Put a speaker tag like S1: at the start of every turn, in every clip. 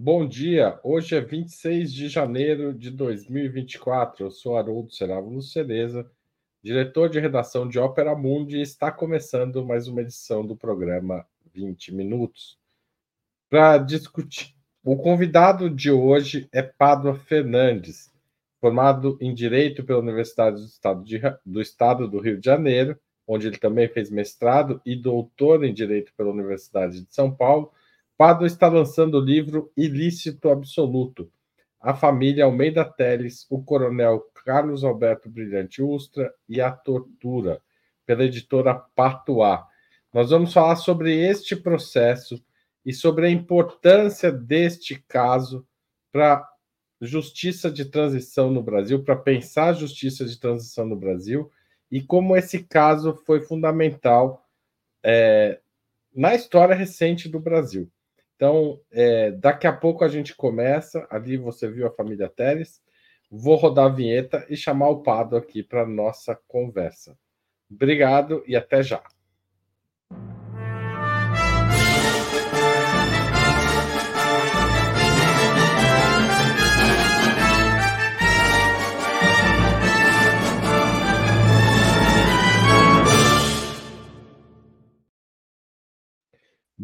S1: Bom dia, hoje é 26 de janeiro de 2024. Eu sou Haroldo Serávulo Cereza, diretor de redação de Ópera Mundi, e está começando mais uma edição do programa 20 Minutos. Para discutir, o convidado de hoje é Pádua Fernandes, formado em Direito pela Universidade do Estado, de, do Estado do Rio de Janeiro, onde ele também fez mestrado, e doutor em Direito pela Universidade de São Paulo Pado está lançando o livro Ilícito Absoluto. A família Almeida Teles, o coronel Carlos Alberto Brilhante Ustra e a tortura, pela editora Patois. Nós vamos falar sobre este processo e sobre a importância deste caso para justiça de transição no Brasil, para pensar a justiça de transição no Brasil e como esse caso foi fundamental é, na história recente do Brasil. Então, é, daqui a pouco a gente começa. Ali você viu a família Teles. Vou rodar a vinheta e chamar o Pado aqui para nossa conversa. Obrigado e até já.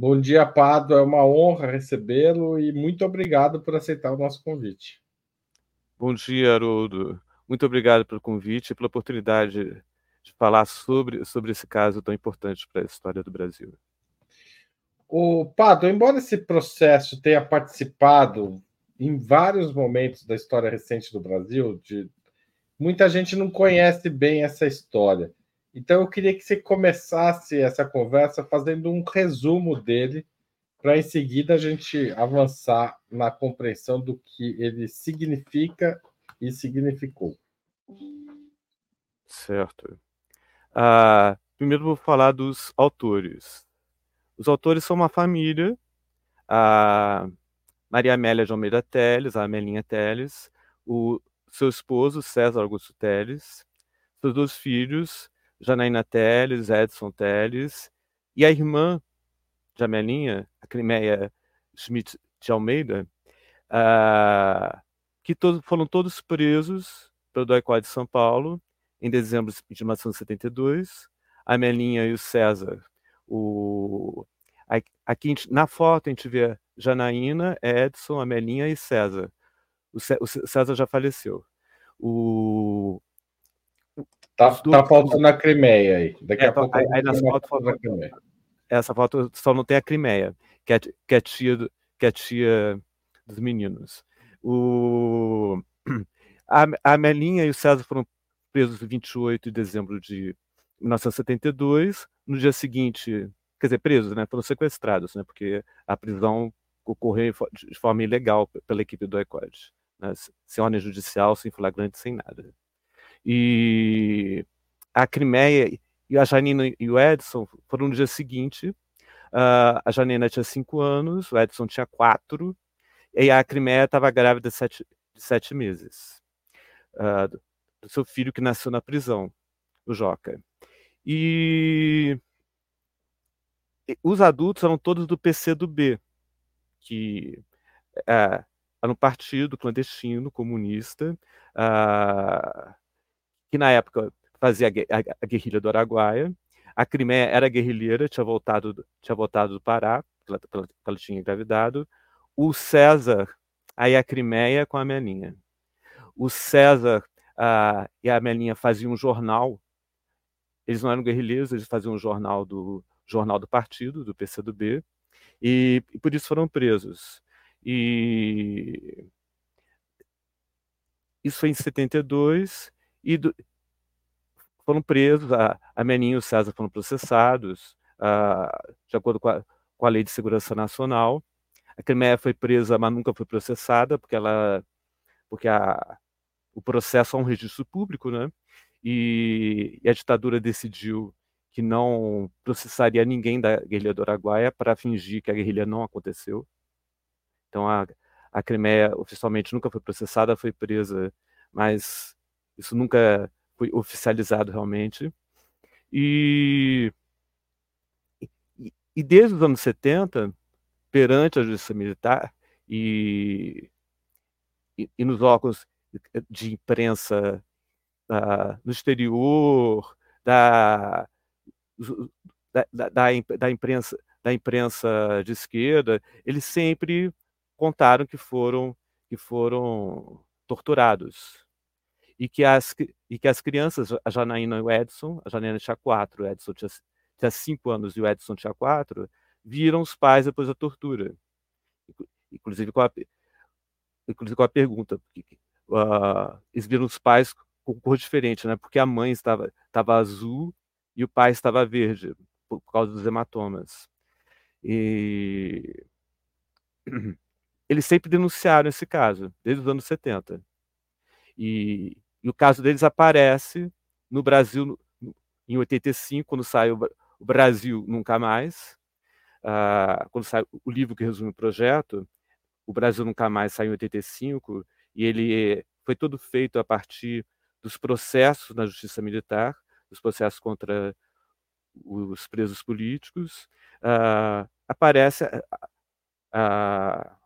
S1: Bom dia, Pado. É uma honra recebê-lo e muito obrigado por aceitar o nosso convite.
S2: Bom dia, Haroldo. Muito obrigado pelo convite e pela oportunidade de falar sobre, sobre esse caso tão importante para a história do Brasil.
S1: O Pado, embora esse processo tenha participado em vários momentos da história recente do Brasil, de... muita gente não conhece bem essa história. Então eu queria que você começasse essa conversa fazendo um resumo dele, para em seguida a gente avançar na compreensão do que ele significa e significou.
S2: Certo. Ah, primeiro vou falar dos autores. Os autores são uma família, a Maria Amélia de Almeida Teles, a Amelinha Teles, o seu esposo César Augusto Teles, seus dois filhos, Janaína Teles, Edson Teles, e a irmã de Amelinha, a Crimeia Schmidt de Almeida, uh, que foram todos presos pelo DOI de São Paulo em dezembro de 1972. A Amelinha e o César. O, aqui na foto a gente vê Janaína, Edson, Amelinha e César. O César já faleceu. O,
S1: Tá, tá faltando a Crimeia aí. Daqui
S2: é,
S1: a pouco.
S2: Aí, aí nessa foto, foto a Crimeia. Essa foto só não tem a Crimeia, que é, que é, tia, que é tia dos meninos. O, a, a Melinha e o César foram presos 28 de dezembro de 1972. No dia seguinte, quer dizer, presos, né? Foram sequestrados, né? Porque a prisão ocorreu de forma ilegal pela equipe do ECOD. Né? Sem ordem judicial, sem flagrante, sem nada. E a Crimeia e a Janina e o Edson foram no dia seguinte. Uh, a Janina tinha cinco anos, o Edson tinha quatro, e a Crimeia estava grávida de sete, de sete meses. Uh, do seu filho que nasceu na prisão, o Joca. E os adultos eram todos do PC que é, era um partido clandestino comunista, uh, que na época fazia a, guerrilha do Araguaia. A Crimeia era guerrilheira, tinha voltado, tinha voltado do Pará, ela, ela tinha engravidado. O César, aí a Crimeia com a Melinha. O César a, e a Melinha faziam um jornal. Eles não eram guerrilheiros, eles faziam um jornal do jornal do partido, do PCdoB, e, e por isso foram presos. E isso foi em 72 e do, foram presos, a, a Meninho e o César foram processados, a, de acordo com a, com a Lei de Segurança Nacional. A Crimeia foi presa, mas nunca foi processada, porque ela, porque a, o processo é um registro público, né? E, e a ditadura decidiu que não processaria ninguém da guerrilha do Araguaia para fingir que a guerrilha não aconteceu. Então a, a oficialmente nunca foi processada, foi presa, mas isso nunca foi oficializado realmente. E, e, desde os anos 70, perante a justiça militar, e, e, e nos órgãos de imprensa uh, no exterior, da, da, da, da, imprensa, da imprensa de esquerda, eles sempre contaram que foram, que foram torturados. E que, as, e que as crianças, a Janaína e o Edson, a Janaína tinha quatro, o Edson tinha, tinha cinco anos e o Edson tinha quatro, viram os pais depois da tortura. Inclusive com a, inclusive com a pergunta, uh, eles viram os pais com cor diferente, né? Porque a mãe estava, estava azul e o pai estava verde, por, por causa dos hematomas. E eles sempre denunciaram esse caso, desde os anos 70. E, e o caso deles aparece no Brasil em 85, quando sai o, o Brasil Nunca Mais, uh, quando sai o livro que resume o projeto, o Brasil Nunca Mais sai em 85, e ele foi todo feito a partir dos processos na justiça militar, dos processos contra os presos políticos, uh, aparece a, a,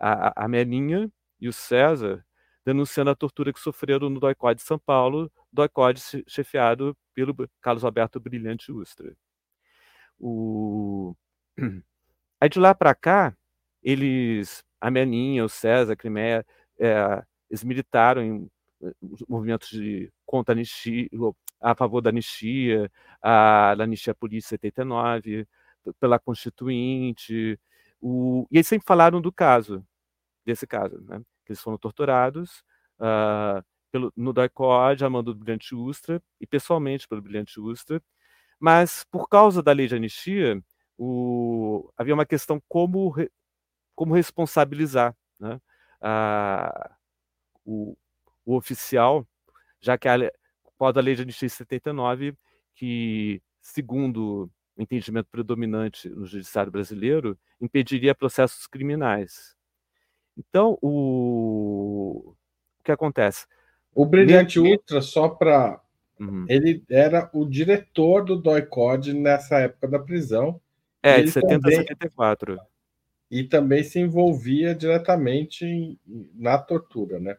S2: a, a Melinha e o César denunciando a tortura que sofreram no DOICOD de São Paulo, DOICOD chefiado pelo Carlos Alberto Brilhante Ustra. O... Aí de lá para cá, eles, a Meninha, o César, a Crimeia, é, eles militaram em eh, movimentos de contra anistia, a favor da anistia, a, da anistia política 79, pela Constituinte, o, e eles sempre falaram do caso, desse caso, né? Eles foram torturados uh, pelo, no DAICOD, a mando do Brilhante Ustra, e pessoalmente pelo Brilhante Ustra, mas por causa da lei de anistia, o, havia uma questão como, como responsabilizar né? uh, o, o oficial, já que a, após a lei de anistia 79, que, segundo o entendimento predominante no judiciário brasileiro, impediria processos criminais. Então, o, o que acontece?
S1: O Brilhante Ultra, só para. Uhum. Ele era o diretor do DOI-COD nessa época da prisão.
S2: É, de 70 também, a 74.
S1: E também se envolvia diretamente em, na tortura, né?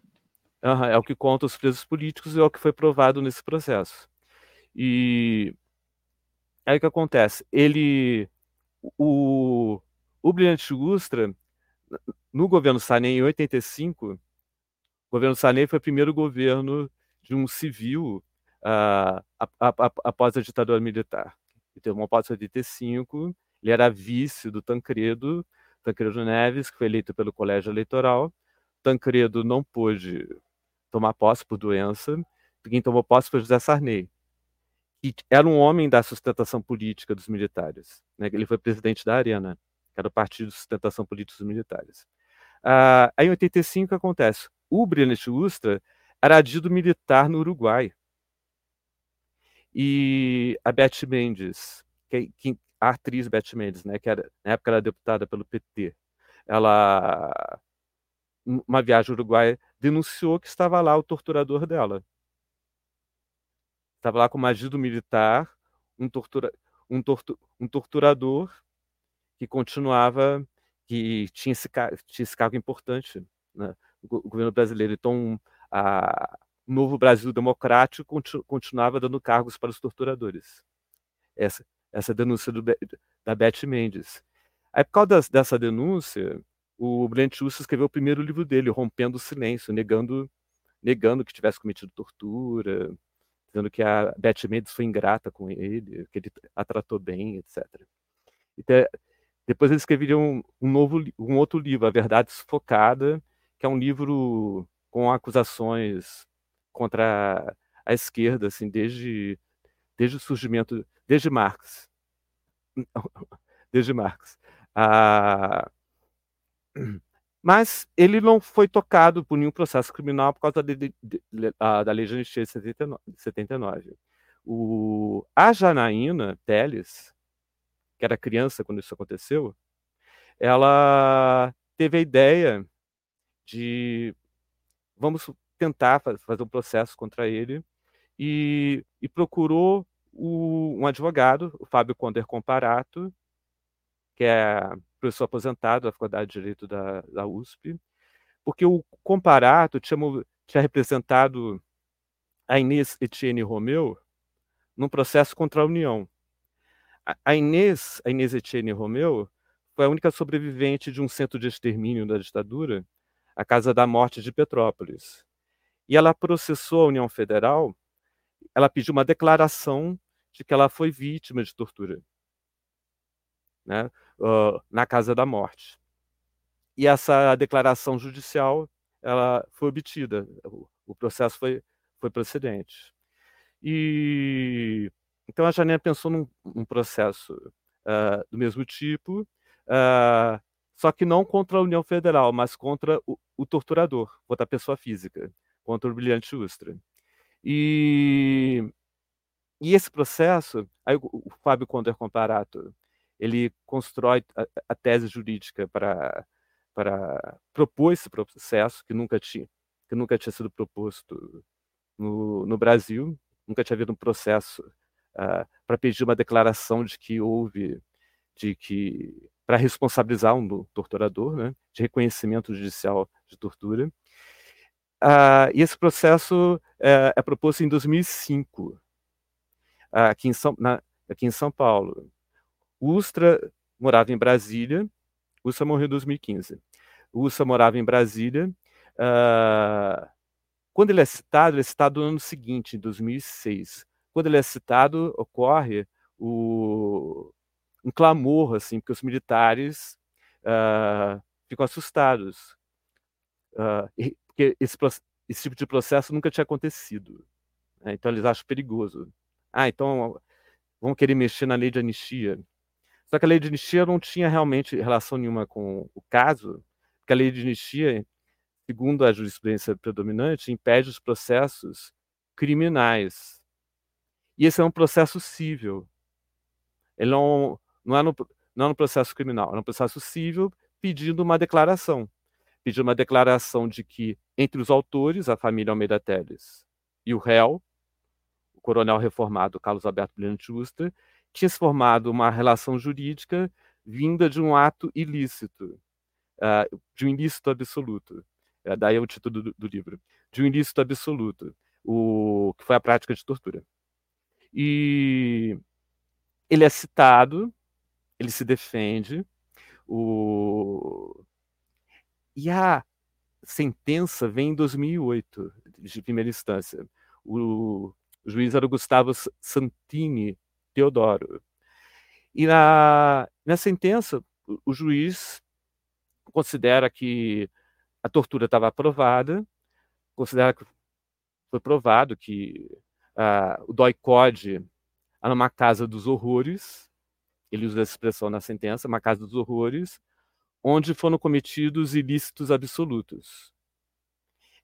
S2: Uhum, é o que conta os presos políticos e é o que foi provado nesse processo. E aí o que acontece? Ele, o, o Brilhante Ustra, no governo Sarney, em 85, o governo Sarney foi o primeiro governo de um civil uh, após a ditadura militar. Ele teve uma posse em 85, ele era vice do Tancredo, Tancredo Neves, que foi eleito pelo colégio eleitoral. Tancredo não pôde tomar posse por doença. Quem tomou posse foi José Sarney, que era um homem da sustentação política dos militares. Né? Ele foi presidente da Arena, que era o Partido de Sustentação Política dos Militares. Ah, aí, em 85, acontece. O Brilhante Ustra era adido militar no Uruguai. E a Beth Mendes, que, que, a atriz Beth Mendes, né, que era, na época era deputada pelo PT, ela, uma viagem ao Uruguai, denunciou que estava lá o torturador dela. Estava lá como agido militar, um, tortura, um, tortu, um torturador que continuava, que tinha esse, tinha esse cargo importante né, no governo brasileiro. Então, a, o novo Brasil democrático continu, continuava dando cargos para os torturadores. Essa, essa denúncia do, da Beth Mendes. Aí, por causa dessa denúncia, o Brent Russo escreveu o primeiro livro dele, Rompendo o Silêncio, negando, negando que tivesse cometido tortura, dizendo que a Beth Mendes foi ingrata com ele, que ele a tratou bem, etc. Então, depois ele escreveria um, um, novo, um outro livro, A Verdade Sufocada, que é um livro com acusações contra a esquerda, assim, desde, desde o surgimento, desde Marx. desde Marx. Ah, mas ele não foi tocado por nenhum processo criminal por causa de, de, de, da lei de anistia de 79. O, a Janaína Teles, que era criança quando isso aconteceu, ela teve a ideia de vamos tentar fazer um processo contra ele e, e procurou o, um advogado, o Fábio Conder Comparato, que é professor aposentado da Faculdade de Direito da, da USP, porque o comparato tinha, tinha representado a Inês Etienne Romeu num processo contra a União. A Inês, a Inês Etienne Romeu, foi a única sobrevivente de um centro de extermínio da ditadura, a Casa da Morte de Petrópolis. E ela processou a União Federal, ela pediu uma declaração de que ela foi vítima de tortura né, uh, na Casa da Morte. E essa declaração judicial ela foi obtida, o, o processo foi, foi procedente. E então a Janina pensou num, num processo uh, do mesmo tipo, uh, só que não contra a União Federal, mas contra o, o torturador, contra a pessoa física, contra o brilhante Ustra. E, e esse processo, aí o, Fábio Conder Comparato, ele constrói a, a tese jurídica para para propor esse processo que nunca tinha que nunca tinha sido proposto no, no Brasil, nunca tinha havido um processo uh, para pedir uma declaração de que houve, de que para responsabilizar um torturador, né, de reconhecimento judicial de tortura. Uh, e esse processo é, é proposto em 2005, uh, aqui, em São, na, aqui em São Paulo. Ustra morava em Brasília, Ustra morreu em 2015. O Ustra morava em Brasília. Uh, quando ele é citado, ele é citado no ano seguinte, em 2006. Quando ele é citado, ocorre o, um clamor, assim, porque os militares uh, ficam assustados. Uh, porque esse, esse, tipo de processo nunca tinha acontecido. Né? Então eles acham perigoso. Ah, então vão querer mexer na lei de anistia. Só que a lei de anistia não tinha realmente relação nenhuma com o caso, porque a lei de anistia segundo a jurisprudência predominante, impede os processos criminais. E esse é um processo civil. Ele não, não, é, no, não é no processo criminal, é no processo civil pedindo uma declaração. Pedindo uma declaração de que, entre os autores, a família Almeida Teles e o réu, o coronel reformado Carlos Alberto Brilhante Justa, tinha se formado uma relação jurídica vinda de um ato ilícito, uh, de um ilícito absoluto. É, daí é o título do, do, livro. De um ilícito absoluto, o que foi a prática de tortura. E ele é citado, ele se defende, o... e a sentença vem em 2008, de primeira instância. O, juiz era o Gustavo Santini Teodoro. E na, na sentença, o, o juiz considera que a tortura estava aprovada, considera que foi provado que uh, o DOI-CODE era uma casa dos horrores, ele usa essa expressão na sentença, uma casa dos horrores, onde foram cometidos ilícitos absolutos.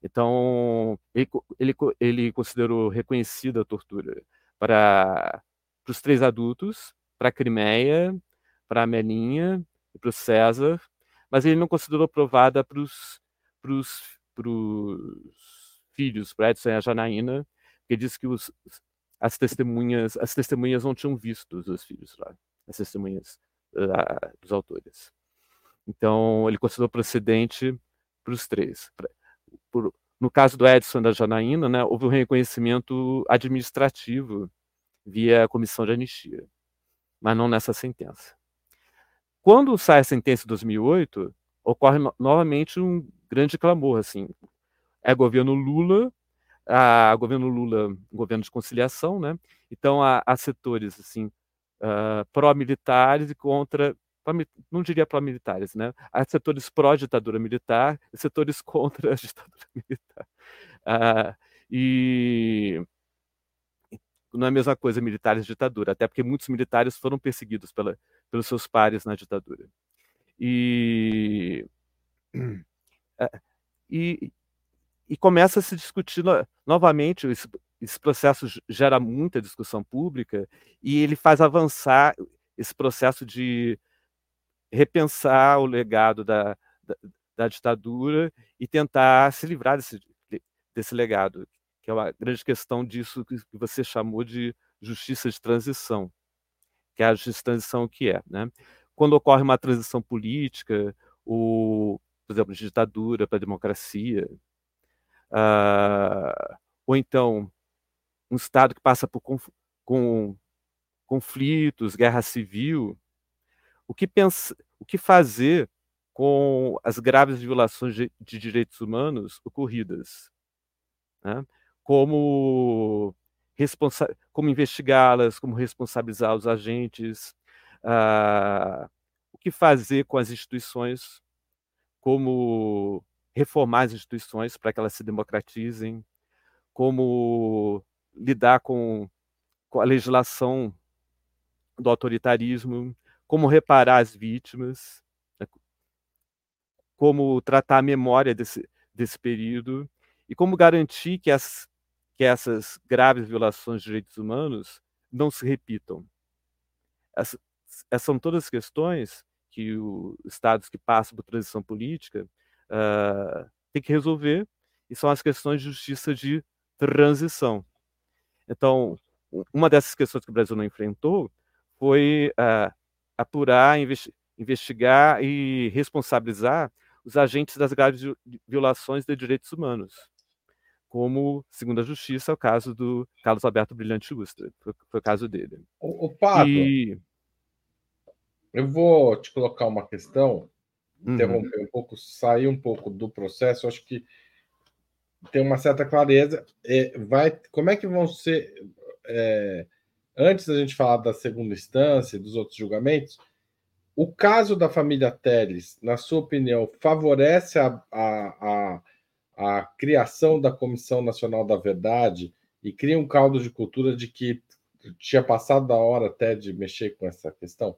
S2: Então, ele, ele, ele considerou reconhecida a tortura para, para os três adultos, para a Crimeia, para a Melinha e para o César, mas ele não considerou provada para os para os filhos, para Edson e a Janaína, que diz que os, as testemunhas as testemunhas não tinham visto os filhos lá, as testemunhas uh, dos autores. Então, ele considerou procedente para os três. Pra, por, no caso do Edson da Janaína, né, houve um reconhecimento administrativo via comissão de anistia, mas não nessa sentença. Quando sai a sentença em 2008, ocorre no novamente um grande clamor, assim. É governo Lula, a governo Lula, governo de conciliação, né? Então há, há setores assim uh, pró-militares e contra, não diria pró-militares, né? Há setores pró-ditadura militar e setores contra a ditadura militar. Uh, e não é a mesma coisa militares e ditadura, até porque muitos militares foram perseguidos pela, pelos seus pares na ditadura. E é, e, e começa a se discutir no, novamente, esse, esse processo gera muita discussão pública e ele faz avançar esse processo de repensar o legado da, da, da ditadura e tentar se livrar desse, desse legado, que é uma grande questão disso que você chamou de justiça de transição, que é a justiça de transição que é, né? quando ocorre uma transição política, ou, por exemplo, de ditadura para democracia, uh, ou então um Estado que passa por conf com conflitos, guerra civil, o que, pensa, o que fazer com as graves violações de, de direitos humanos ocorridas? Né? Como, como investigá-las, como responsabilizar os agentes, uh, o que fazer com as instituições, como reformar as instituições para que elas se democratizem, como lidar com, com a legislação do autoritarismo, como reparar as vítimas, né, como tratar a memória desse, desse período e como garantir que, as, que essas graves violações de direitos humanos não se repitam. Essas, essas são todas questões que os estados que passam por transição política uh, têm que resolver e são as questões de justiça de transição. Então, uma dessas questões que o Brasil não enfrentou foi uh, apurar, investi investigar e responsabilizar os agentes das graves violações de direitos humanos, como, segundo a Justiça, é o caso do Carlos Alberto Brilhante Ustra, foi, foi o caso dele.
S1: O, o Pablo, e... eu vou te colocar uma questão. Interromper uhum. um pouco, sair um pouco do processo, acho que tem uma certa clareza. É, vai, como é que vão ser... É, antes da gente falar da segunda instância e dos outros julgamentos, o caso da família Teles, na sua opinião, favorece a, a, a, a criação da Comissão Nacional da Verdade e cria um caldo de cultura de que tinha passado da hora até de mexer com essa questão?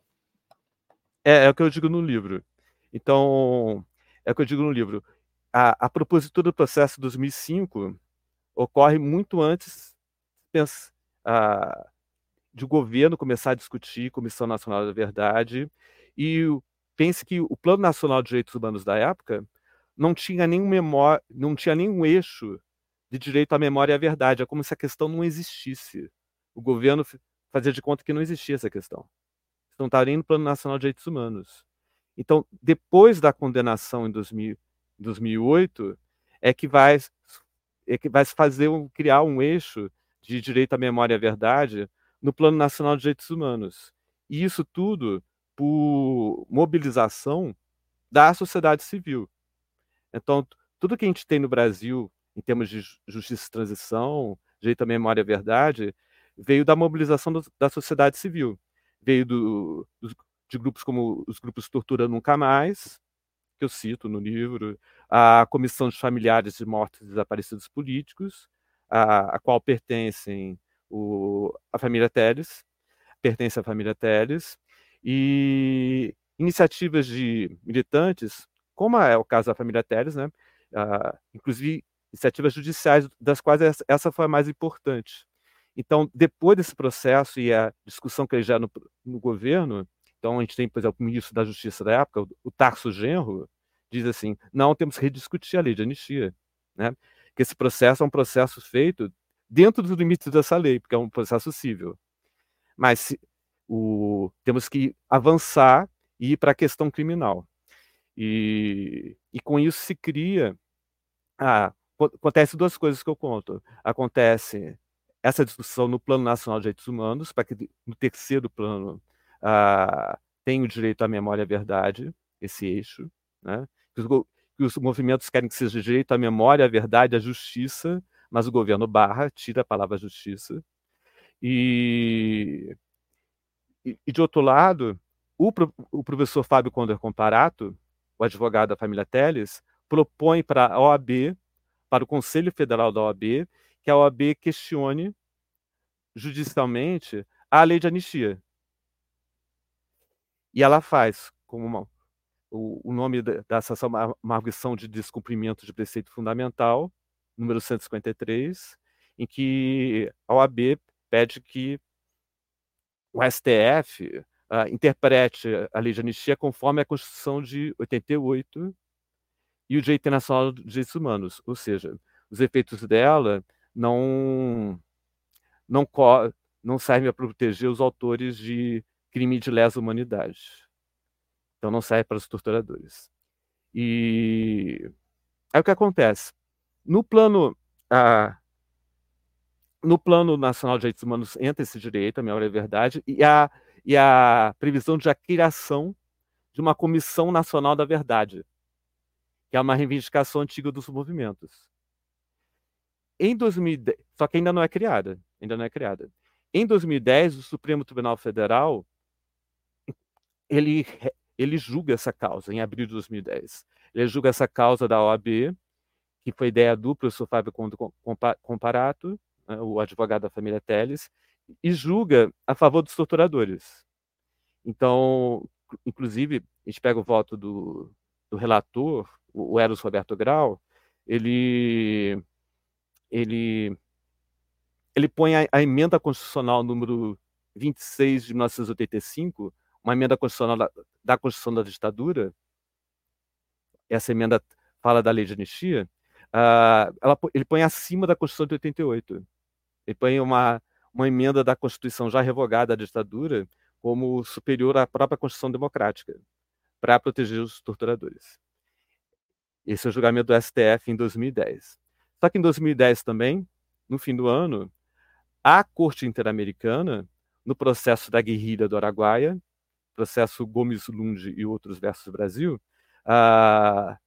S2: É, é o que eu digo no livro. Então, é o que eu digo no livro. A, a propositura do processo 2005 ocorre muito antes pensa, a, de o governo começar a discutir Comissão Nacional da Verdade e pense que o Plano Nacional de Direitos Humanos da época não tinha nenhum memória, não tinha nenhum eixo de direito à memória e à verdade, é como se a questão não existisse. O governo fazia de conta que não existia essa questão. Não estava nem no Plano Nacional de Direitos Humanos. Então, depois da condenação em 2000, 2008, é que vai é que vai fazer um, criar um eixo de direito à memória e à verdade no Plano Nacional de Direitos Humanos. E isso tudo por mobilização da sociedade civil. Então, tudo que a gente tem no Brasil, em termos de justiça e transição, direito à memória e à verdade, veio da mobilização do, da sociedade civil. Veio do, de grupos como os grupos Tortura Nunca Mais, que eu cito no livro, a Comissão de Familiares de Mortos e Desaparecidos Políticos, a, a qual pertencem o, a família Teles, pertence à família Teles, e iniciativas de militantes, como é o caso da família Teles, né? Inclusive iniciativas judiciais, das quais essa foi a mais importante. Então, depois desse processo e a discussão que ele já no, no governo, então a gente tem, por exemplo, o ministro da Justiça da época, o Tarso Genro, diz assim: não, temos que rediscutir a lei de anistia, né? Que esse processo é um processo feito dentro dos limites dessa lei, porque é um processo civil. Mas se, o, temos que avançar e ir para a questão criminal. E, e com isso se cria. Ah, acontece duas coisas que eu conto. Acontece essa discussão no Plano Nacional de Direitos Humanos, para que no terceiro plano ah, tenha o direito à memória e à verdade, esse eixo, né? que, os, que os movimentos querem que seja direito à memória, à verdade, à justiça, mas o governo barra, tira a palavra justiça. E, e, e de outro lado, o, o professor Fábio Condor Comparato, o advogado da família Teles, propõe para a OAB, para o Conselho Federal da OAB, que a OAB questione judicialmente a lei de anistia. E ela faz, como uma, o, o, nome ação, uma, uma arguição de descumprimento de preceito fundamental, número 153, em que a OAB pede que o STF uh, ah, interprete a lei de anistia conforme a Constituição de 88 e o direito internacional dos direitos humanos, ou seja, os efeitos dela não não não servem para proteger os autores de crime de lesa humanidade. Então não serve para os torturadores. E aí o que acontece? No plano, ah, no plano nacional de direitos humanos entra esse direito, a memória é verdade, e a, e a previsão de a criação de uma comissão nacional da verdade, que é uma reivindicação antiga dos movimentos. Em 2010, só que ainda não é criada, ainda não é criada. Em 2010, o Supremo Tribunal Federal ele ele julga essa causa em abril de 2010. Ele julga essa causa da OAB, que foi ideia do professor Fábio Comparato, né, o advogado da família Teles, e julga a favor dos torturadores. Então, inclusive, a gente pega o voto do, do relator, o Eros Roberto Grau, ele, ele, ele põe a, a emenda constitucional número 26 de 1985 uma emenda constitucional da, da Constituição da ditadura, essa emenda fala da lei de anistia, uh, ela, ele põe acima da Constituição de 88. Ele põe uma, uma emenda da Constituição já revogada da ditadura como superior à própria Constituição democrática, para proteger os torturadores. Esse é o julgamento do STF em 2010. Só que em 2010 também, no fim do ano, a Corte Interamericana, no processo da guerrilha do Araguaia, processo Gomes Lund e outros versus Brasil, ah,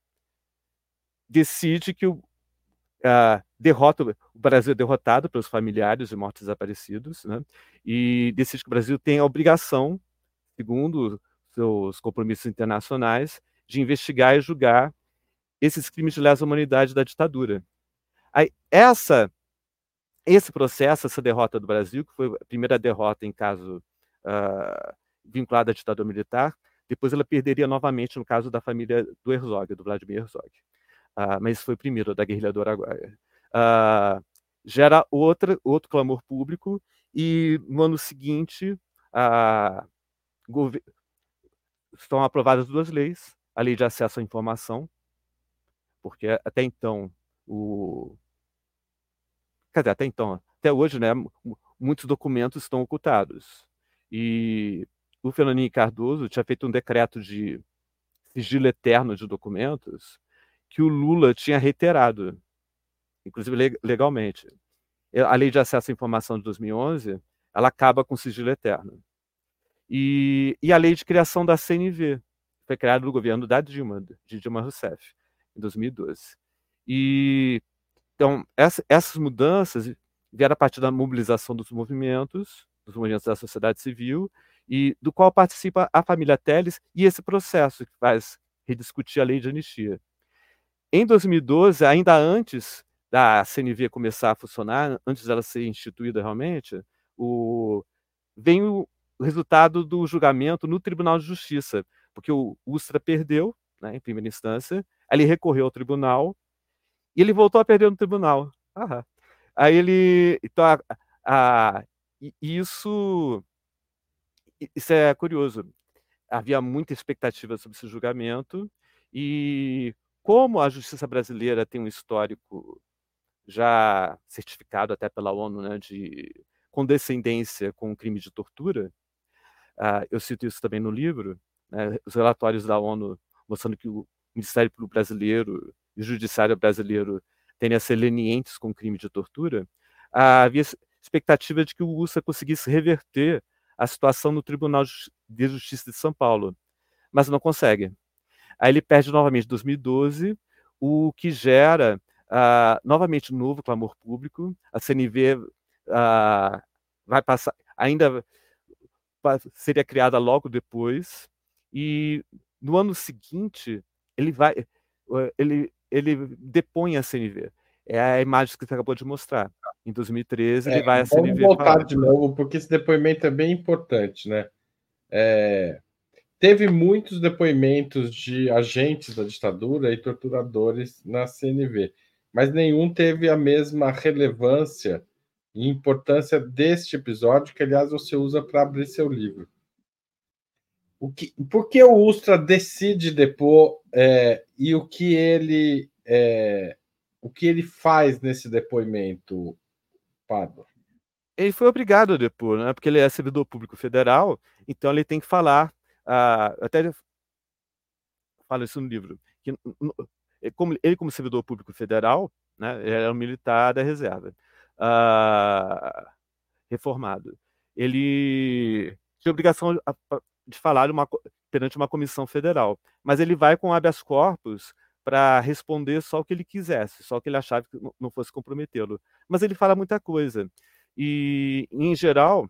S2: decide que o ah, derrota o Brasil é derrotado pelos familiares de mortos desaparecidos, né? E decide que o Brasil tem a obrigação, segundo seus compromissos internacionais, de investigar e julgar esses crimes de lesa humanidade da ditadura. Aí, essa esse processo, essa derrota do Brasil, que foi a primeira derrota em caso uh, vinculada à ditadura militar, depois ela perderia novamente no caso da família do Herzog, do Vladimir Herzog. Uh, mas foi primeiro, da guerrilha do Araguaia. Uh, gera outra, outro clamor público e no ano seguinte estão aprovadas duas leis, a lei de acesso à informação, porque até então o quer dizer, até então, até hoje, né, muitos documentos estão ocultados. E o Fernandinho Cardoso tinha feito um decreto de sigilo eterno de documentos que o Lula tinha reiterado, inclusive legalmente. A Lei de Acesso à Informação de 2011, ela acaba com sigilo eterno. E, e a Lei de Criação da CNV, foi criada no governo da Dilma, de Dilma Rousseff, em 2012. E então essa, essas mudanças vieram a partir da mobilização dos movimentos, dos movimentos da sociedade civil e do qual participa a família Teles e esse processo que faz rediscutir a lei de anistia. Em 2012, ainda antes da CNV começar a funcionar, antes dela ser instituída realmente, o... vem o resultado do julgamento no Tribunal de Justiça, porque o Ustra perdeu, né, em primeira instância, ele recorreu ao tribunal e ele voltou a perder no tribunal. Aham. Aí ele, então, a, a, isso isso é curioso. Havia muita expectativa sobre esse julgamento e como a justiça brasileira tem um histórico já certificado até pela ONU né, de condescendência com o crime de tortura, uh, eu cito isso também no livro, né, os relatórios da ONU mostrando que o Ministério Público Brasileiro e o Judiciário Brasileiro têm a ser lenientes com o crime de tortura, uh, havia expectativa de que o USA conseguisse reverter a situação no Tribunal de Justiça de São Paulo, mas não consegue. Aí ele perde novamente em 2012, o que gera uh, novamente um novo clamor público. A CNV uh, ah, vai passar, ainda seria criada logo depois, e no ano seguinte ele vai, ele, ele depõe a CNV. É a imagem que você acabou de mostrar. Em 2013, é, ele vai a CNV.
S1: Vamos voltar falar. de novo, porque esse depoimento é bem importante, né? É, teve muitos depoimentos de agentes da ditadura e torturadores na CNV, mas nenhum teve a mesma relevância e importância deste episódio, que aliás você usa para abrir seu livro. O que, por que o Ustra decide depor é, e o que ele é, o que ele faz nesse depoimento, Pablo?
S2: Ele foi obrigado a depor, né? porque ele é servidor público federal, então ele tem que falar. Uh, até fala isso no livro, que como, ele como servidor público federal, né, ele era um militar da reserva, uh, reformado. Ele tinha obrigação de falar uma, perante uma comissão federal, mas ele vai com habeas corpus para responder só o que ele quisesse, só o que ele achava que não fosse comprometê-lo. Mas ele fala muita coisa. E, em geral,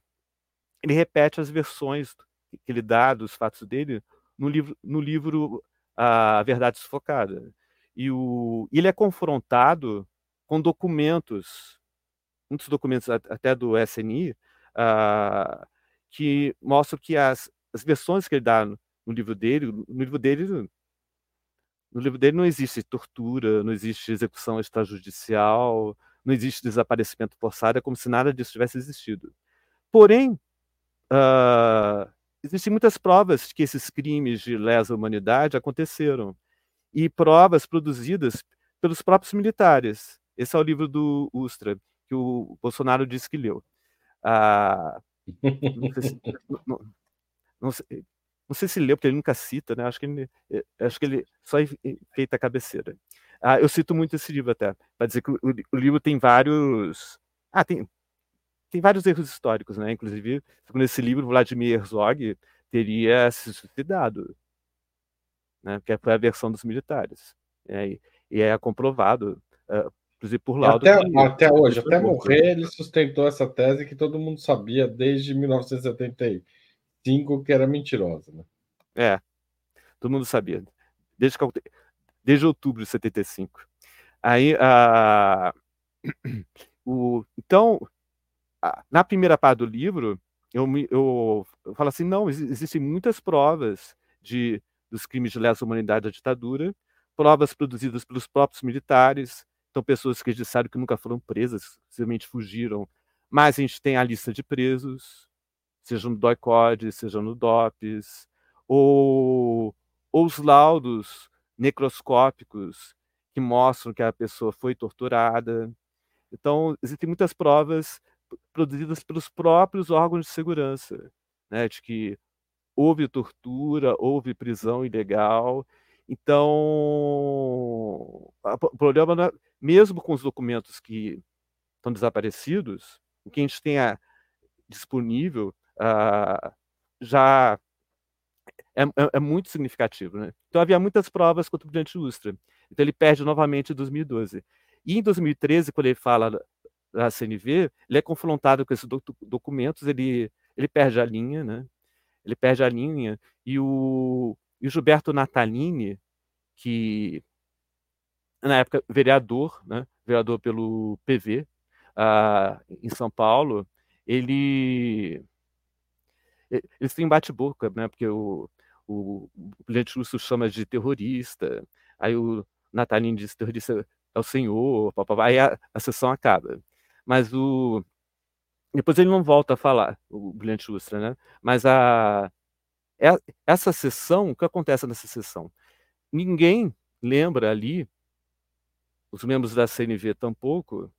S2: ele repete as versões que ele dá dos fatos dele no livro, no livro A Verdade Sufocada. E o, ele é confrontado com documentos, muitos documentos até do SNI, uh, ah, que mostram que as, as versões que ele dá no, no livro dele, no livro dele no livro dele não existe tortura, não existe execução extrajudicial, não existe desaparecimento forçado, é como se nada disso tivesse existido. Porém, uh, existem muitas provas de que esses crimes de lesa humanidade aconteceram. E provas produzidas pelos próprios militares. Esse é o livro do Ustra, que o Bolsonaro disse que leu. Uh, não, sei se, não, não, sei, não sei se leu, porque ele nunca cita, né? Acho que ele, eh, acho que ele só feita a cabeceira. Ah, eu cito muito esse livro até, para dizer que o, o, livro tem vários. Ah, tem, tem vários erros históricos, né? Inclusive, segundo esse livro, Vladimir Herzog teria se suicidado, né? Que foi a versão dos militares. E, e é comprovado, uh, inclusive por laudo.
S1: Até, que, até hoje, até morrer, ele sustentou essa tese que todo mundo sabia desde 1971 cinco que era mentirosa, né?
S2: É, todo mundo sabia. Desde, desde outubro de 75. Aí, a, o, então, na primeira parte do livro, eu, eu, eu falo assim, não, existem muitas provas de, dos crimes de lesa humanidade da ditadura, provas produzidas pelos próprios militares, então pessoas que disseram que nunca foram presas, simplesmente fugiram, mas a gente tem a lista de presos, seja no DOI-CODE, seja no DOPS, ou, ou os laudos necroscópicos que mostram que a pessoa foi torturada. Então, existem muitas provas produzidas pelos próprios órgãos de segurança, né, de que houve tortura, houve prisão ilegal. Então, o problema, é, mesmo com os documentos que estão desaparecidos, o que a gente tem disponível uh, já é, é, é, muito significativo. Né? Então havia muitas provas contra o brilhante Ustra. Então ele perde novamente em 2012. E em 2013, quando ele fala da CNV, ele é confrontado com esses documentos, ele, ele perde a linha, né? Ele perde a linha e o, e o Gilberto Natalini, que na época vereador, né? Vereador pelo PV uh, ah, em São Paulo, ele eles têm bate-boca, né? Porque o, o, o Russo chama de terrorista, aí o Natalino diz terrorista é o senhor, papapá, aí a, a sessão acaba. Mas o depois ele não volta a falar, o Brilhante Ustra, né? Mas a é, essa sessão, o que acontece nessa sessão? Ninguém lembra ali, os membros da CNV tampouco,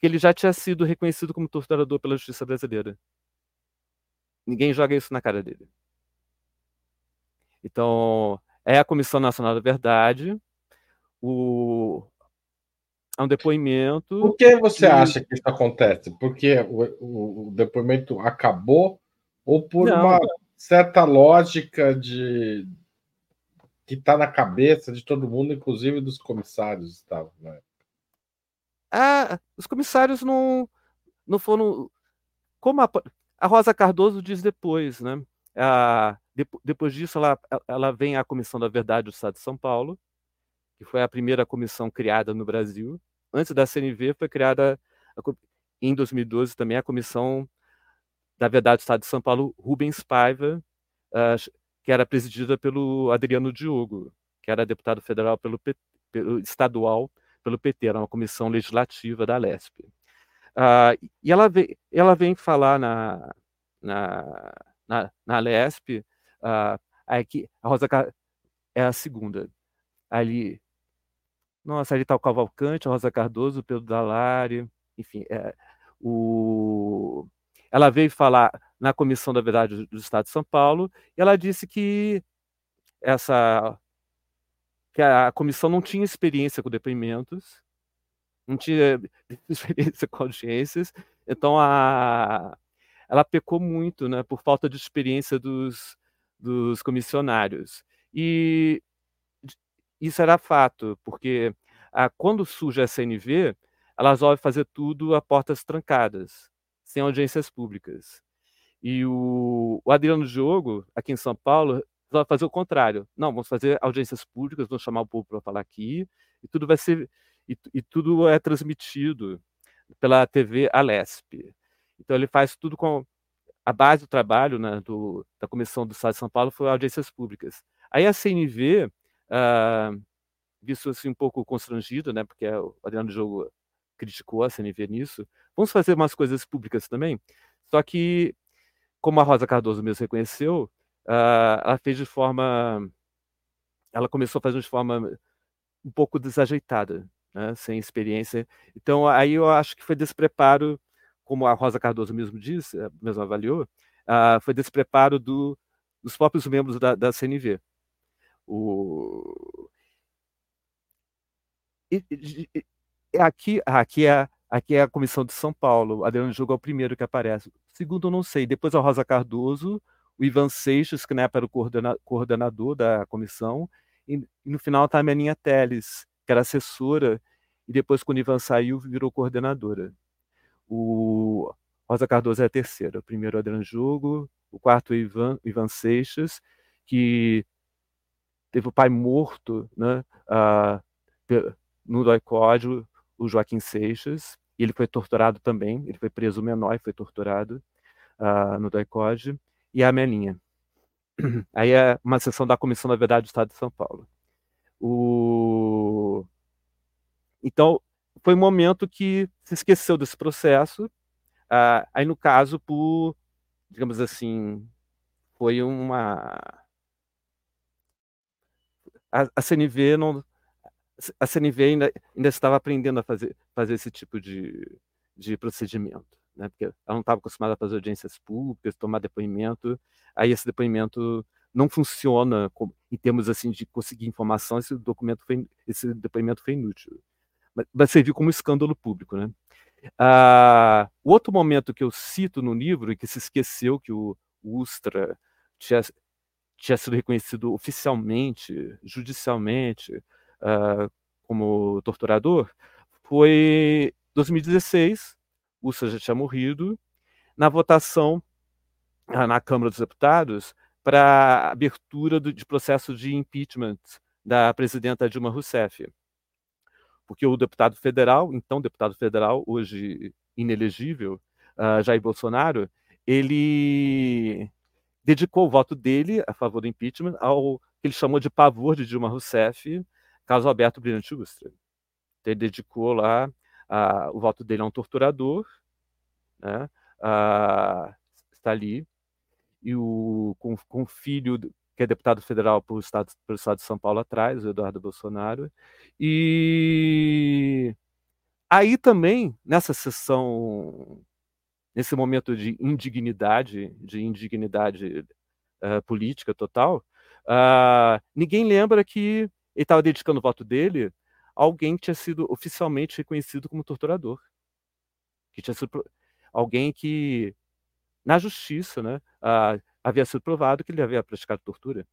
S2: que ele já tinha sido reconhecido como torturador pela justiça brasileira. Ninguém joga isso na cara dele. Então, é a Comissão Nacional da Verdade, o, é um depoimento.
S1: Por que você acha que isso acontece? Porque o, o, depoimento acabou ou por Não. uma certa lógica de que está na cabeça de todo mundo, inclusive dos comissários estavam né?
S2: Ah, os comissários não, não foram. Como a, a Rosa Cardoso diz depois, né? A, de, depois disso, ela, ela vem à Comissão da Verdade do Estado de São Paulo, que foi a primeira comissão criada no Brasil. Antes da CNV, foi criada em 2012 também a Comissão da Verdade do Estado de São Paulo, Rubens Paiva, uh, que era presidida pelo Adriano Diogo, que era deputado federal pelo, pelo estadual pelo PT, era uma comissão legislativa da LESP. Uh, e ela vem, ela vem falar na, na, na, na LESP, uh, a Rosa é a segunda. Ali, nossa, ali está o Cavalcante, a Rosa Cardoso, o Pedro Dalari, enfim, é, o, ela veio falar na Comissão da Verdade do Estado de São Paulo e ela disse que essa que a comissão não tinha experiência com depoimentos, não tinha experiência com audiências, então a, ela pecou muito né, por falta de experiência dos, dos comissionários. E isso era fato, porque a, quando surge a CNV, elas resolvem fazer tudo a portas trancadas, sem audiências públicas. E o, o Adriano Diogo, aqui em São Paulo, resolve fazer o contrário. Não, vamos fazer audiências públicas, vamos chamar o povo para falar aqui, e tudo vai ser e, e, tudo é transmitido pela TV Alesp. Então ele faz tudo com a base do trabalho né, do, da Comissão do Estado de São Paulo foi audiências públicas. Aí a CNV, ah, visto assim um pouco constrangido, né, porque o Adriano Jogo criticou a CNV nisso, vamos fazer umas coisas públicas também. Só que, como a Rosa Cardoso mesmo reconheceu, uh, ela fez de forma. Ela começou a fazer de forma um pouco desajeitada, né, sem experiência. Então, aí eu acho que foi despreparo, como a Rosa Cardoso mesmo disse, eh, mesmo avaliou, uh, foi despreparo do, dos próprios membros da, da CNV. O... E, e, e, aqui, aqui, é, aqui é a Comissão de São Paulo. Adriano Jogo é o primeiro que aparece. Segundo, não sei. Depois a Rosa Cardoso, o Ivan Seixas, que na época era o coordena, coordenador da comissão, e, e no final está a Meninha Teles, que era assessora, e depois, quando Ivan saiu, virou coordenadora. O Rosa Cardoso é a terceira. O primeiro é Adriano Jogo, o quarto é Ivan, Ivan Seixas, que teve o pai morto né, uh, no doicódio, o Joaquim Seixas, e ele foi torturado também, ele foi preso menor e foi torturado uh, no doicódio e a Melinha. Aí é uma sessão da Comissão da Verdade do Estado de São Paulo. O... Então, foi um momento que se esqueceu desse processo. Uh, aí, no caso, por, digamos assim, foi uma. A, a CNV não. A CNV ainda, ainda estava aprendendo a fazer, fazer esse tipo de, de procedimento né? Porque ela não estava acostumada a fazer audiências públicas, tomar depoimento. Aí esse depoimento não funciona em termos assim de conseguir informação. Esse documento foi, esse depoimento foi inútil, mas, mas serviu como escândalo público, né? Ah, o outro momento que eu cito no livro e que se esqueceu que o, Ustra tinha, tinha sido reconhecido oficialmente, judicialmente, ah, como torturador, foi 2016, Ursa já tinha morrido, na votação ah, na Câmara dos Deputados para abertura do, de processo de impeachment da presidenta Dilma Rousseff. Porque o deputado federal, então deputado federal, hoje inelegível, uh, Jair Bolsonaro, ele dedicou o voto dele a favor do impeachment ao que ele chamou de pavor de Dilma Rousseff, caso Alberto Brilhante Ustra. Então, ele dedicou lá a, o voto dele é um torturador, né? Ah, está ali, e o, com, com o filho que é deputado federal pelo estado, pelo estado de São Paulo atrás, o Eduardo Bolsonaro, e aí também, nessa sessão, nesse momento de indignidade, de indignidade uh, política total, uh, ninguém lembra que ele estava dedicando o voto dele alguém que tinha sido oficialmente reconhecido como torturador. Que tinha sido alguém que, na justiça, né, uh, havia sido provado que ele havia praticado tortura.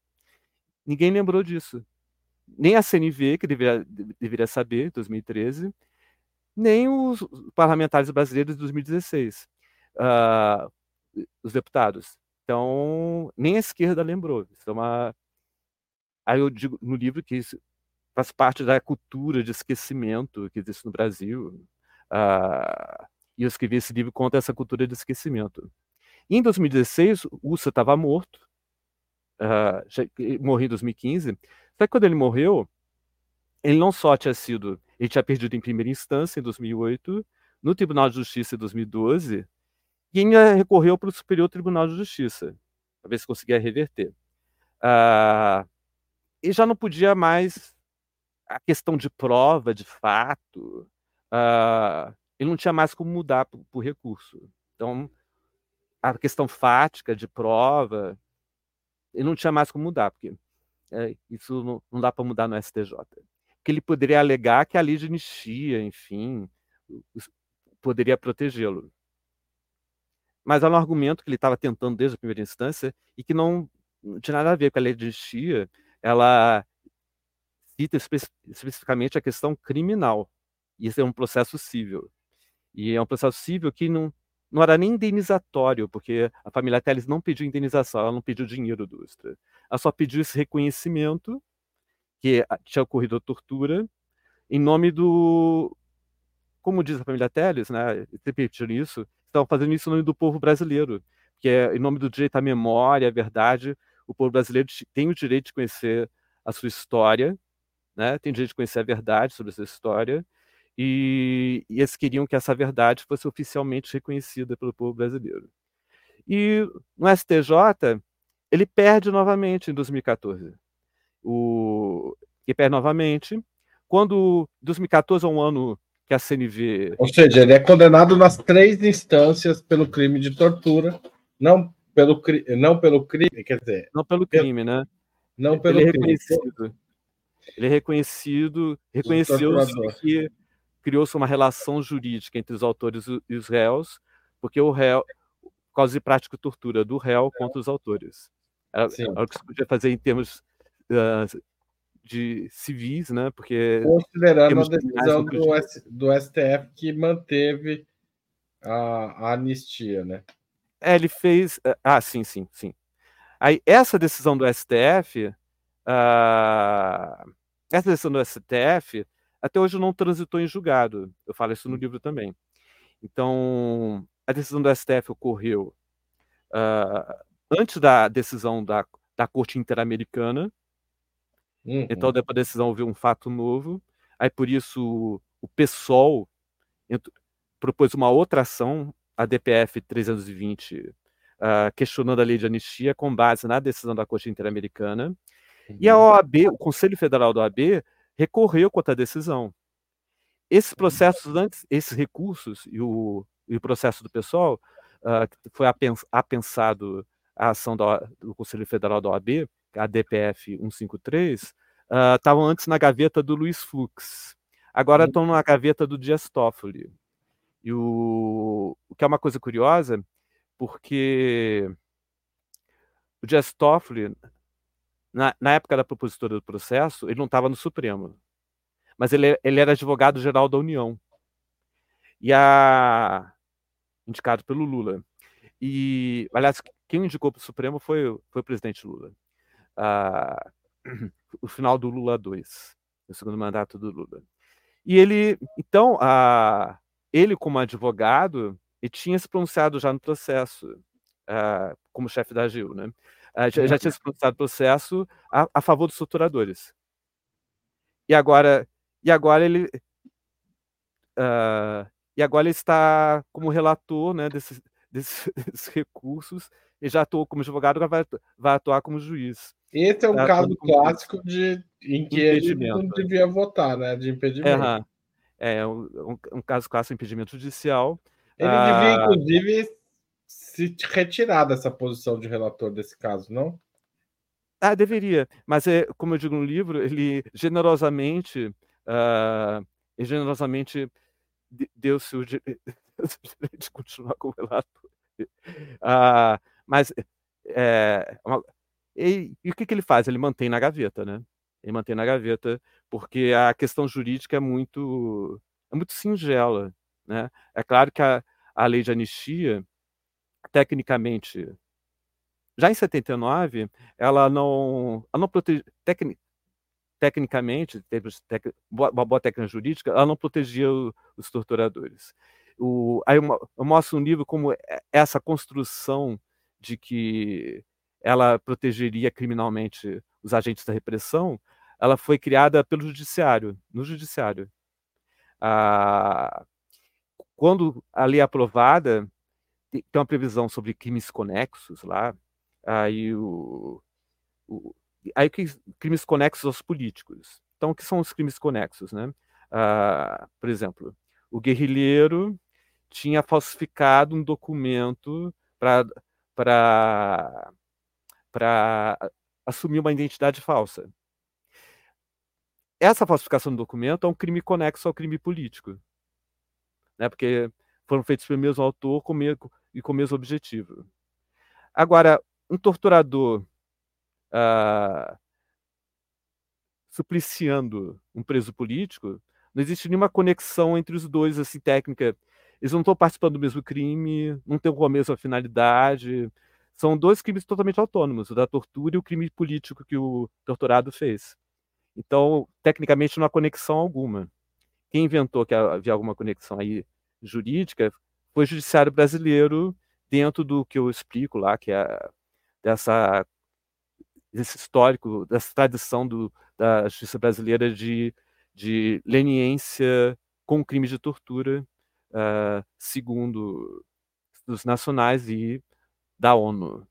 S2: Ninguém lembrou disso. Nem a CNV, que deveria, deveria saber, em 2013, nem os parlamentares brasileiros de 2016, uh, os deputados. Então, nem a esquerda lembrou. Isso é uma... Aí eu digo no livro que isso faz parte da cultura de esquecimento que existe no Brasil. Uh, e eu escrevi esse livro contra essa cultura de esquecimento. Em 2016, o Ursa estava morto, uh, já, morreu em 2015, só que quando ele morreu, ele não só tinha sido, ele tinha perdido em primeira instância em 2008, no Tribunal de Justiça em 2012, e ainda recorreu para o Superior Tribunal de Justiça, para ver se conseguia reverter. Uh, e já não podia mais a questão de prova, de fato, uh, ele não tinha mais como mudar por recurso. Então, a questão fática de prova, ele não tinha mais como mudar, porque é, isso não, não dá para mudar no STJ. Que ele poderia alegar que a lei de anistia, enfim, poderia protegê-lo. Mas era um argumento que ele estava tentando desde a primeira instância e que não, não tinha nada a ver com a lei de anistia. Ela cita espe especificamente a questão criminal. E esse é um processo civil. E é um processo civil que não, não era nem indenizatório, porque a família Teles não pediu indenização, ela não pediu dinheiro do Ustra. Ela só pediu esse reconhecimento que tinha ocorrido a tortura em nome do, como diz a família Teles, né, repetindo isso, estão fazendo isso em nome do povo brasileiro, que é em nome do direito à memória, à verdade, o povo brasileiro tem o direito de conhecer a sua história, né, tem o direito de conhecer a verdade sobre essa história, e, e eles queriam que essa verdade fosse oficialmente reconhecida pelo povo brasileiro. E no STJ, ele perde novamente em 2014. O, ele perde novamente. Quando 2014 é um ano que a CNV.
S1: Ou seja, ele é condenado nas três instâncias pelo crime de tortura, não pelo, não pelo crime, quer dizer.
S2: Não pelo crime, né?
S1: Não pelo
S2: ele é
S1: crime.
S2: Reconhecido. Ele é reconhecido, reconheceu que criou-se uma relação jurídica entre os autores e os réus, porque o réu, por causa de prática de tortura do réu contra os autores. Era, era o que se podia fazer em termos uh, de civis, né? Porque
S1: considerando a decisão do, S, do STF que manteve a, a, anistia, né?
S2: É, ele fez. Eh, ah, sim, sim, sim. Aí essa decisão do STF, uh, essa decisão do STF até hoje não transitou em julgado. Eu falo isso no livro também. Então, a decisão do STF ocorreu uh, antes da decisão da, da Corte Interamericana. Uhum. Então, depois da decisão houve um fato novo. Aí, por isso, o PSOL propôs uma outra ação, a DPF 320, uh, questionando a lei de anistia com base na decisão da Corte Interamericana. E a uhum. OAB, o Conselho Federal da OAB, recorreu contra a decisão. Esses processos antes, esses recursos e o, e o processo do pessoal, uh, foi apensado a ação do, do Conselho Federal da OAB, a DPF 153, uh, estavam antes na gaveta do Luiz Fux. Agora estão na gaveta do Dias Toffoli. E o, o que é uma coisa curiosa, porque o Dias Toffoli, na, na época da propositura do processo, ele não estava no Supremo, mas ele, ele era advogado-geral da União. E a indicado pelo Lula. E, aliás, quem indicou para o Supremo foi, foi o presidente Lula. Ah, o final do Lula 2, o segundo mandato do Lula. E ele, então, ah, ele como advogado, ele tinha se pronunciado já no processo, como chefe da AGU, né? Ah, já, já, tinha se pronunciado processo a, a, favor dos torturadores. E agora, e agora ele uh, e agora ele está como relator né, desses, desses, desses recursos e já atuou como advogado, agora vai, vai atuar como juiz.
S1: Esse é um caso clássico de, em que ele não devia votar, né? De impedimento.
S2: É, é um, um, um, caso clássico de impedimento judicial.
S1: Ele devia, ah, inclusive, se retirar dessa posição de relator desse caso, não?
S2: Ah, deveria. Mas, é, como eu digo no livro, ele generosamente, uh, generosamente deu-se o direito de continuar como relator. Uh, mas, é, uma, e, e, o que, que ele faz? Ele mantém na gaveta, né? Ele mantém na gaveta, porque a questão jurídica é muito, é muito singela, né? É claro que a, a lei de anistia, tecnicamente, já em 79, ela não, ela não protege, tecni, tecnicamente, tec, uma boa técnica jurídica, ela não protegia os torturadores. O, aí eu, eu mostro no livro como essa construção de que ela protegeria criminalmente os agentes da repressão, ela foi criada pelo judiciário, no judiciário. Ah, quando a lei é aprovada, tem uma previsão sobre crimes conexos lá, aí o, o aí que crimes conexos aos políticos. Então, o que são os crimes conexos, né? Ah, por exemplo, o guerrilheiro tinha falsificado um documento para para assumiu uma identidade falsa. Essa falsificação do documento é um crime conexo ao crime político, né? porque foram feitos pelo mesmo autor com e com o mesmo objetivo. Agora, um torturador ah, supliciando um preso político, não existe nenhuma conexão entre os dois, assim, técnica. Eles não estão participando do mesmo crime, não têm a mesma finalidade. São dois crimes totalmente autônomos, o da tortura e o crime político que o torturado fez. Então, tecnicamente, não há conexão alguma. Quem inventou que havia alguma conexão aí jurídica o judiciário brasileiro, dentro do que eu explico lá, que é dessa desse histórico, dessa tradição do, da justiça brasileira de, de leniência com crime de tortura, uh, segundo os nacionais e da ONU.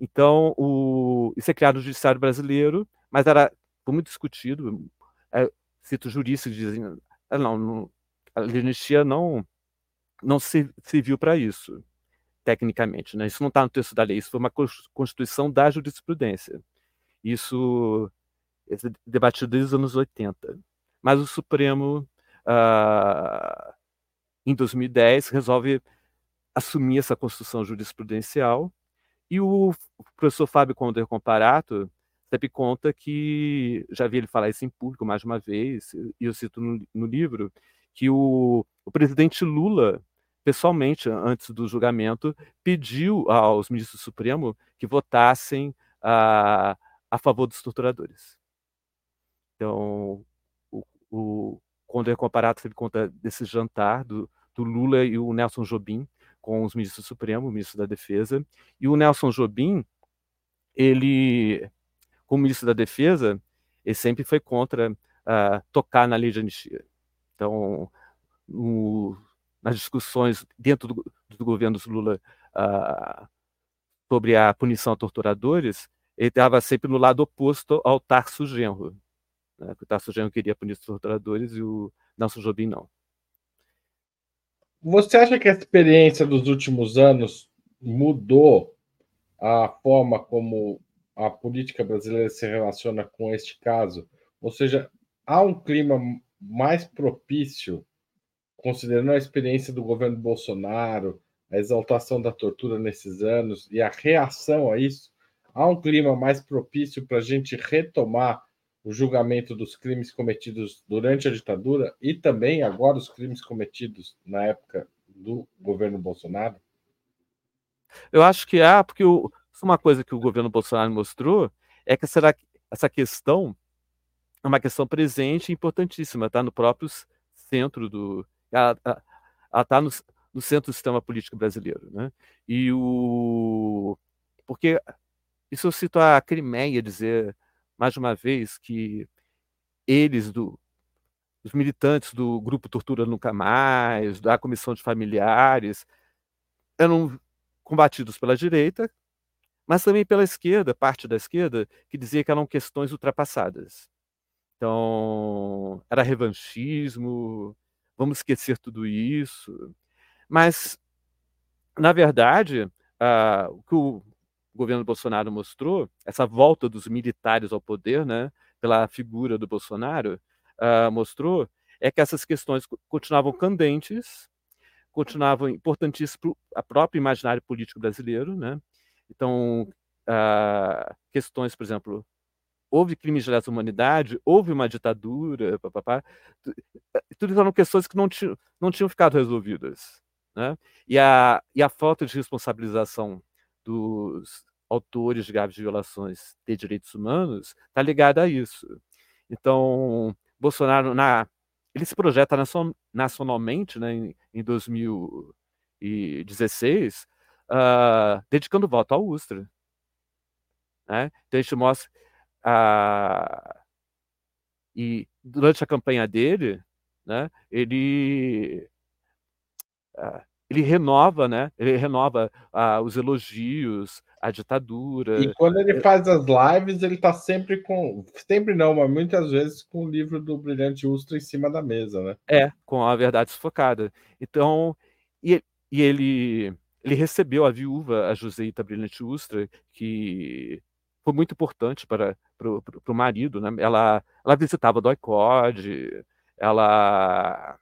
S2: Então, o, isso é criado no judiciário brasileiro, mas era muito discutido. É, cito juristas que dizem, ah, não, não, a anistia não, não serviu para isso tecnicamente. Né? Isso não está no texto da lei, isso foi uma constituição da jurisprudência. Isso é debatido desde os anos 80. Mas o Supremo, ah, em 2010, resolve assumir essa construção jurisprudencial e o professor Fábio Conder Comparato sempre conta que, já vi ele falar isso em público mais uma vez, e eu cito no, no livro, que o, o presidente Lula pessoalmente, antes do julgamento, pediu aos ministros do Supremo que votassem a, a favor dos torturadores. Então, o, o Condor Comparato ele conta desse jantar do, do Lula e o Nelson Jobim com os ministros do Supremo, o ministro da Defesa, e o Nelson Jobim, ele, como ministro da Defesa, ele sempre foi contra uh, tocar na lei de anistia. Então, no, nas discussões dentro do, do governo Lula uh, sobre a punição a torturadores, ele estava sempre no lado oposto ao Tarso Genro. Né? O Tarso Genro queria punir os torturadores e o Nelson Jobim não.
S1: Você acha que a experiência dos últimos anos mudou a forma como a política brasileira se relaciona com este caso? Ou seja, há um clima mais propício considerando a experiência do governo Bolsonaro, a exaltação da tortura nesses anos e a reação a isso, há um clima mais propício para a gente retomar o julgamento dos crimes cometidos durante a ditadura e também agora os crimes cometidos na época do governo Bolsonaro?
S2: Eu acho que há, porque o, uma coisa que o governo Bolsonaro mostrou é que será essa questão é uma questão presente e importantíssima, está no próprio centro do, está no, no, centro do sistema político brasileiro. Né? E o. Porque isso eu cito a Crimeia dizer, mais uma vez, que eles, do, os militantes do grupo Tortura Nunca Mais, da Comissão de Familiares, eram combatidos pela direita, mas também pela esquerda, parte da esquerda, que dizia que eram questões ultrapassadas. Então, era revanchismo, vamos esquecer tudo isso. Mas, na verdade, uh, o que o governo Bolsonaro mostrou, essa volta dos militares ao poder, né, pela figura do Bolsonaro, uh, mostrou é que essas questões continuavam candentes, continuavam importantíssimas para o próprio imaginário político brasileiro, né? Então, uh, questões, por exemplo, houve crimes de lesa humanidade, houve uma ditadura, papapá. Tudo eram questões que não, tinham, não tinham ficado resolvidas. Né? E, a, e a falta de responsabilização dos autores de graves violações de direitos humanos está ligada a isso. Então, Bolsonaro, na, ele se projeta nacionalmente né, em, em 2016, uh, ah, dedicando voto ao Ustra. Né? Então, a gente mostra a, e durante a campanha dele, né, ele ele renova, né? Ele renova os elogios à ditadura.
S1: E quando ele faz as lives, ele está sempre com, sempre não, mas muitas vezes com o livro do Brilhante Ustra em cima da mesa, né?
S2: É, com a verdade sufocada. Então, e, e ele ele recebeu a viúva, a Joseita Brilhante Ustra, que foi muito importante para, para, o marido. Né? Ela, ela visitava Doicode, ela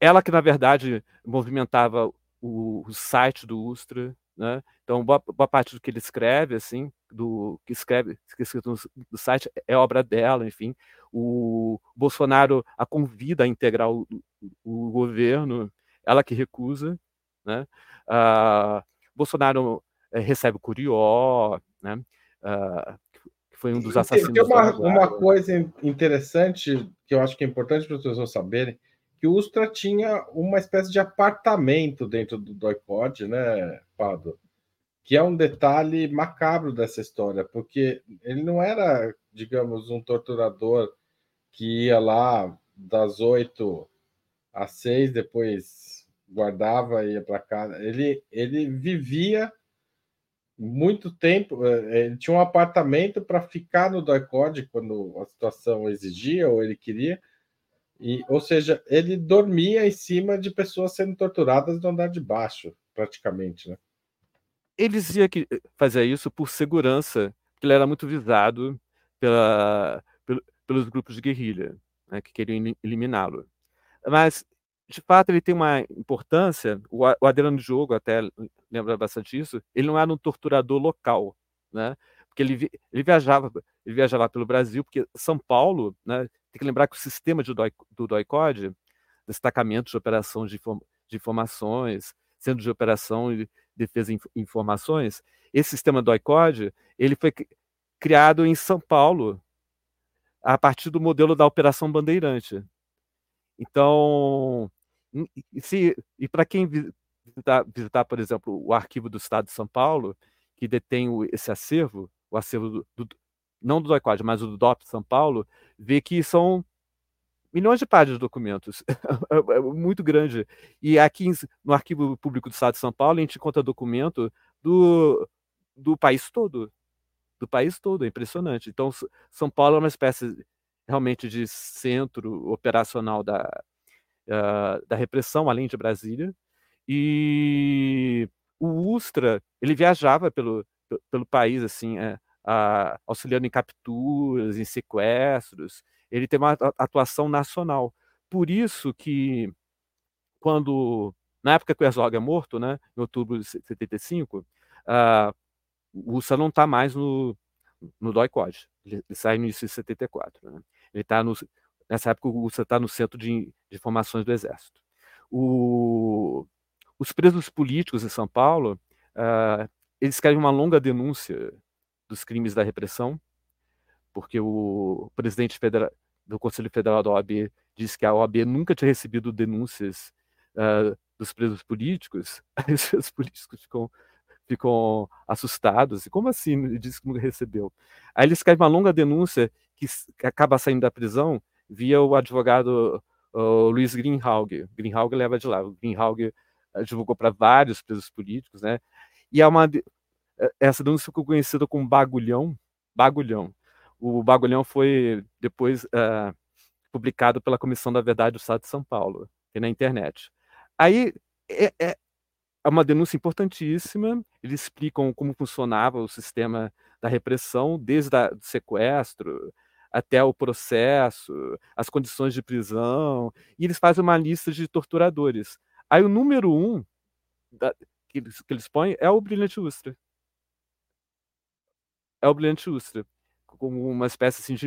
S2: ela que, na verdade, movimentava o, o site do Ustra, né? Então, boa, boa, parte do que ele escreve, assim, do que escreve, que escrito no, site, é obra dela, enfim. O Bolsonaro a convida a integrar o, o, governo, ela que recusa, né? Uh, Bolsonaro é, recebe o Curió, né? Uh, que foi um dos assassinos. Tem
S1: uma, uma coisa interessante que eu acho que é importante para as pessoas saberem, que o Ustra tinha uma espécie de apartamento dentro do Doicode, né, Pado? Que é um detalhe macabro dessa história, porque ele não era, digamos, um torturador que ia lá das oito às seis, depois guardava e ia para casa. Ele, ele vivia muito tempo, é, ele tinha um apartamento para ficar no Doicode quando a situação exigia ou ele queria, e, ou seja, ele dormia em cima de pessoas sendo torturadas no andar de baixo, praticamente, né?
S2: Ele dizia que fazia isso por segurança, porque ele era muito visado pela, pelos grupos de guerrilha, né, que queriam eliminá-lo. Mas, de fato, ele tem uma importância, o, Adriano Diogo até lembra bastante disso, ele não era um torturador local, né? porque ele, ele viajava ele viajava pelo Brasil, porque São Paulo, né, tem que lembrar que o sistema de do DOICOD, destacamento de operação de, de informações, centro de operação e defesa de informações, esse sistema do DOICOD, ele foi criado em São Paulo a partir do modelo da Operação Bandeirante. Então, se, e para quem visitar, visitar, por exemplo, o arquivo do Estado de São Paulo, que detém esse acervo, o acervo do, do, não do DOICOD, mas o do DOP São Paulo, vê que são milhões de páginas de documentos, é, é muito grande. E aqui no Arquivo Público do Estado de São Paulo, a gente encontra documento do, do país todo. Do país todo, é impressionante. Então, São Paulo é uma espécie realmente de centro operacional da, uh, da repressão, além de Brasília. E o Ustra, ele viajava pelo, pelo país, assim, é, a, auxiliando em capturas, em sequestros. Ele tem uma atuação nacional. Por isso que, quando, na época que o Herzog é morto, né, em outubro de 75, a, o USA não está mais no, no DOI-COD. Ele, ele, sai no início de 74. Né? Ele está no, nessa época o USA está no Centro de, de Informações do Exército. O, os presos políticos em São Paulo, uh, eles escrevem uma longa denúncia dos crimes da repressão, porque o presidente federal, do Conselho Federal da OAB disse que a OAB nunca tinha recebido denúncias uh, dos presos políticos, aí os presos políticos ficam, ficam assustados. E como assim? Ele disse que nunca recebeu. Aí ele escreve uma longa denúncia que, acaba saindo da prisão via o advogado uh, Luiz Greenhalgh. Greenhalgh leva de lá. O Greenhalgh divulgou para vários presos políticos, né? E é uma, é, essa denúncia ficou conhecida como bagulhão. Bagulhão. O bagulhão foi depois uh, publicado pela Comissão da Verdade do Estado de São Paulo, e na internet. Aí é, é, é uma denúncia importantíssima. Eles explicam como funcionava o sistema da repressão, desde o sequestro até o processo, as condições de prisão, e eles fazem uma lista de torturadores. Aí o número um da, que, eles, que eles põem é o Brilhante Ustra é o Brilhante Ustra, como uma espécie assim, de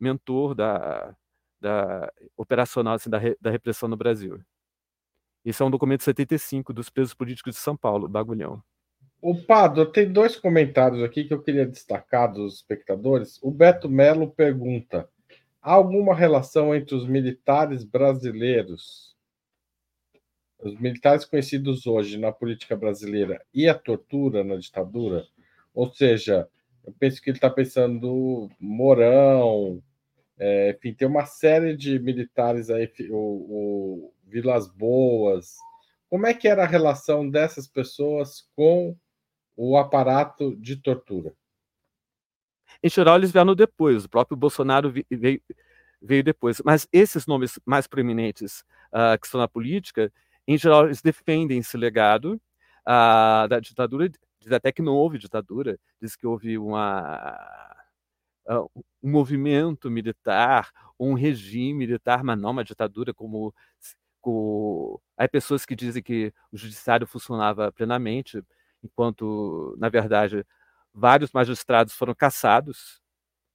S2: mentor da, da operacional assim, da, re, da repressão no Brasil. Isso é um documento 75 dos presos políticos de São Paulo, Bagulhão.
S1: O Pado, tem dois comentários aqui que eu queria destacar dos espectadores. O Beto Melo pergunta: há alguma relação entre os militares brasileiros, os militares conhecidos hoje na política brasileira, e a tortura na ditadura? Ou seja, eu penso que ele está pensando Mourão, é, enfim, tem uma série de militares aí, o, o, Vilas Boas. Como é que era a relação dessas pessoas com o aparato de tortura?
S2: Em geral, eles vieram depois, o próprio Bolsonaro veio, veio depois. Mas esses nomes mais proeminentes uh, que estão na política, em geral, eles defendem esse legado uh, da ditadura diz até que não houve ditadura, diz que houve uma, um movimento militar, um regime militar, mas não uma ditadura como com... Há pessoas que dizem que o judiciário funcionava plenamente, enquanto, na verdade, vários magistrados foram caçados.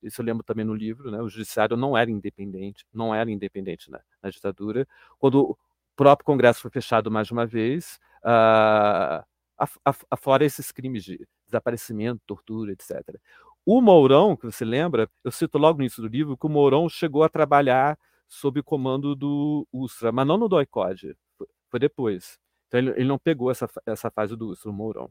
S2: Isso eu lembro também no livro, né? O judiciário não era independente, não era independente na, na ditadura. Quando o próprio Congresso foi fechado mais uma vez, uh, afora esses crimes de desaparecimento, tortura, etc. O Mourão, que você lembra, eu cito logo no início do livro, que o Mourão chegou a trabalhar sob o comando do Ustra, mas não no DOICOD, foi depois. Então ele, ele, não pegou essa, essa fase do o Mourão.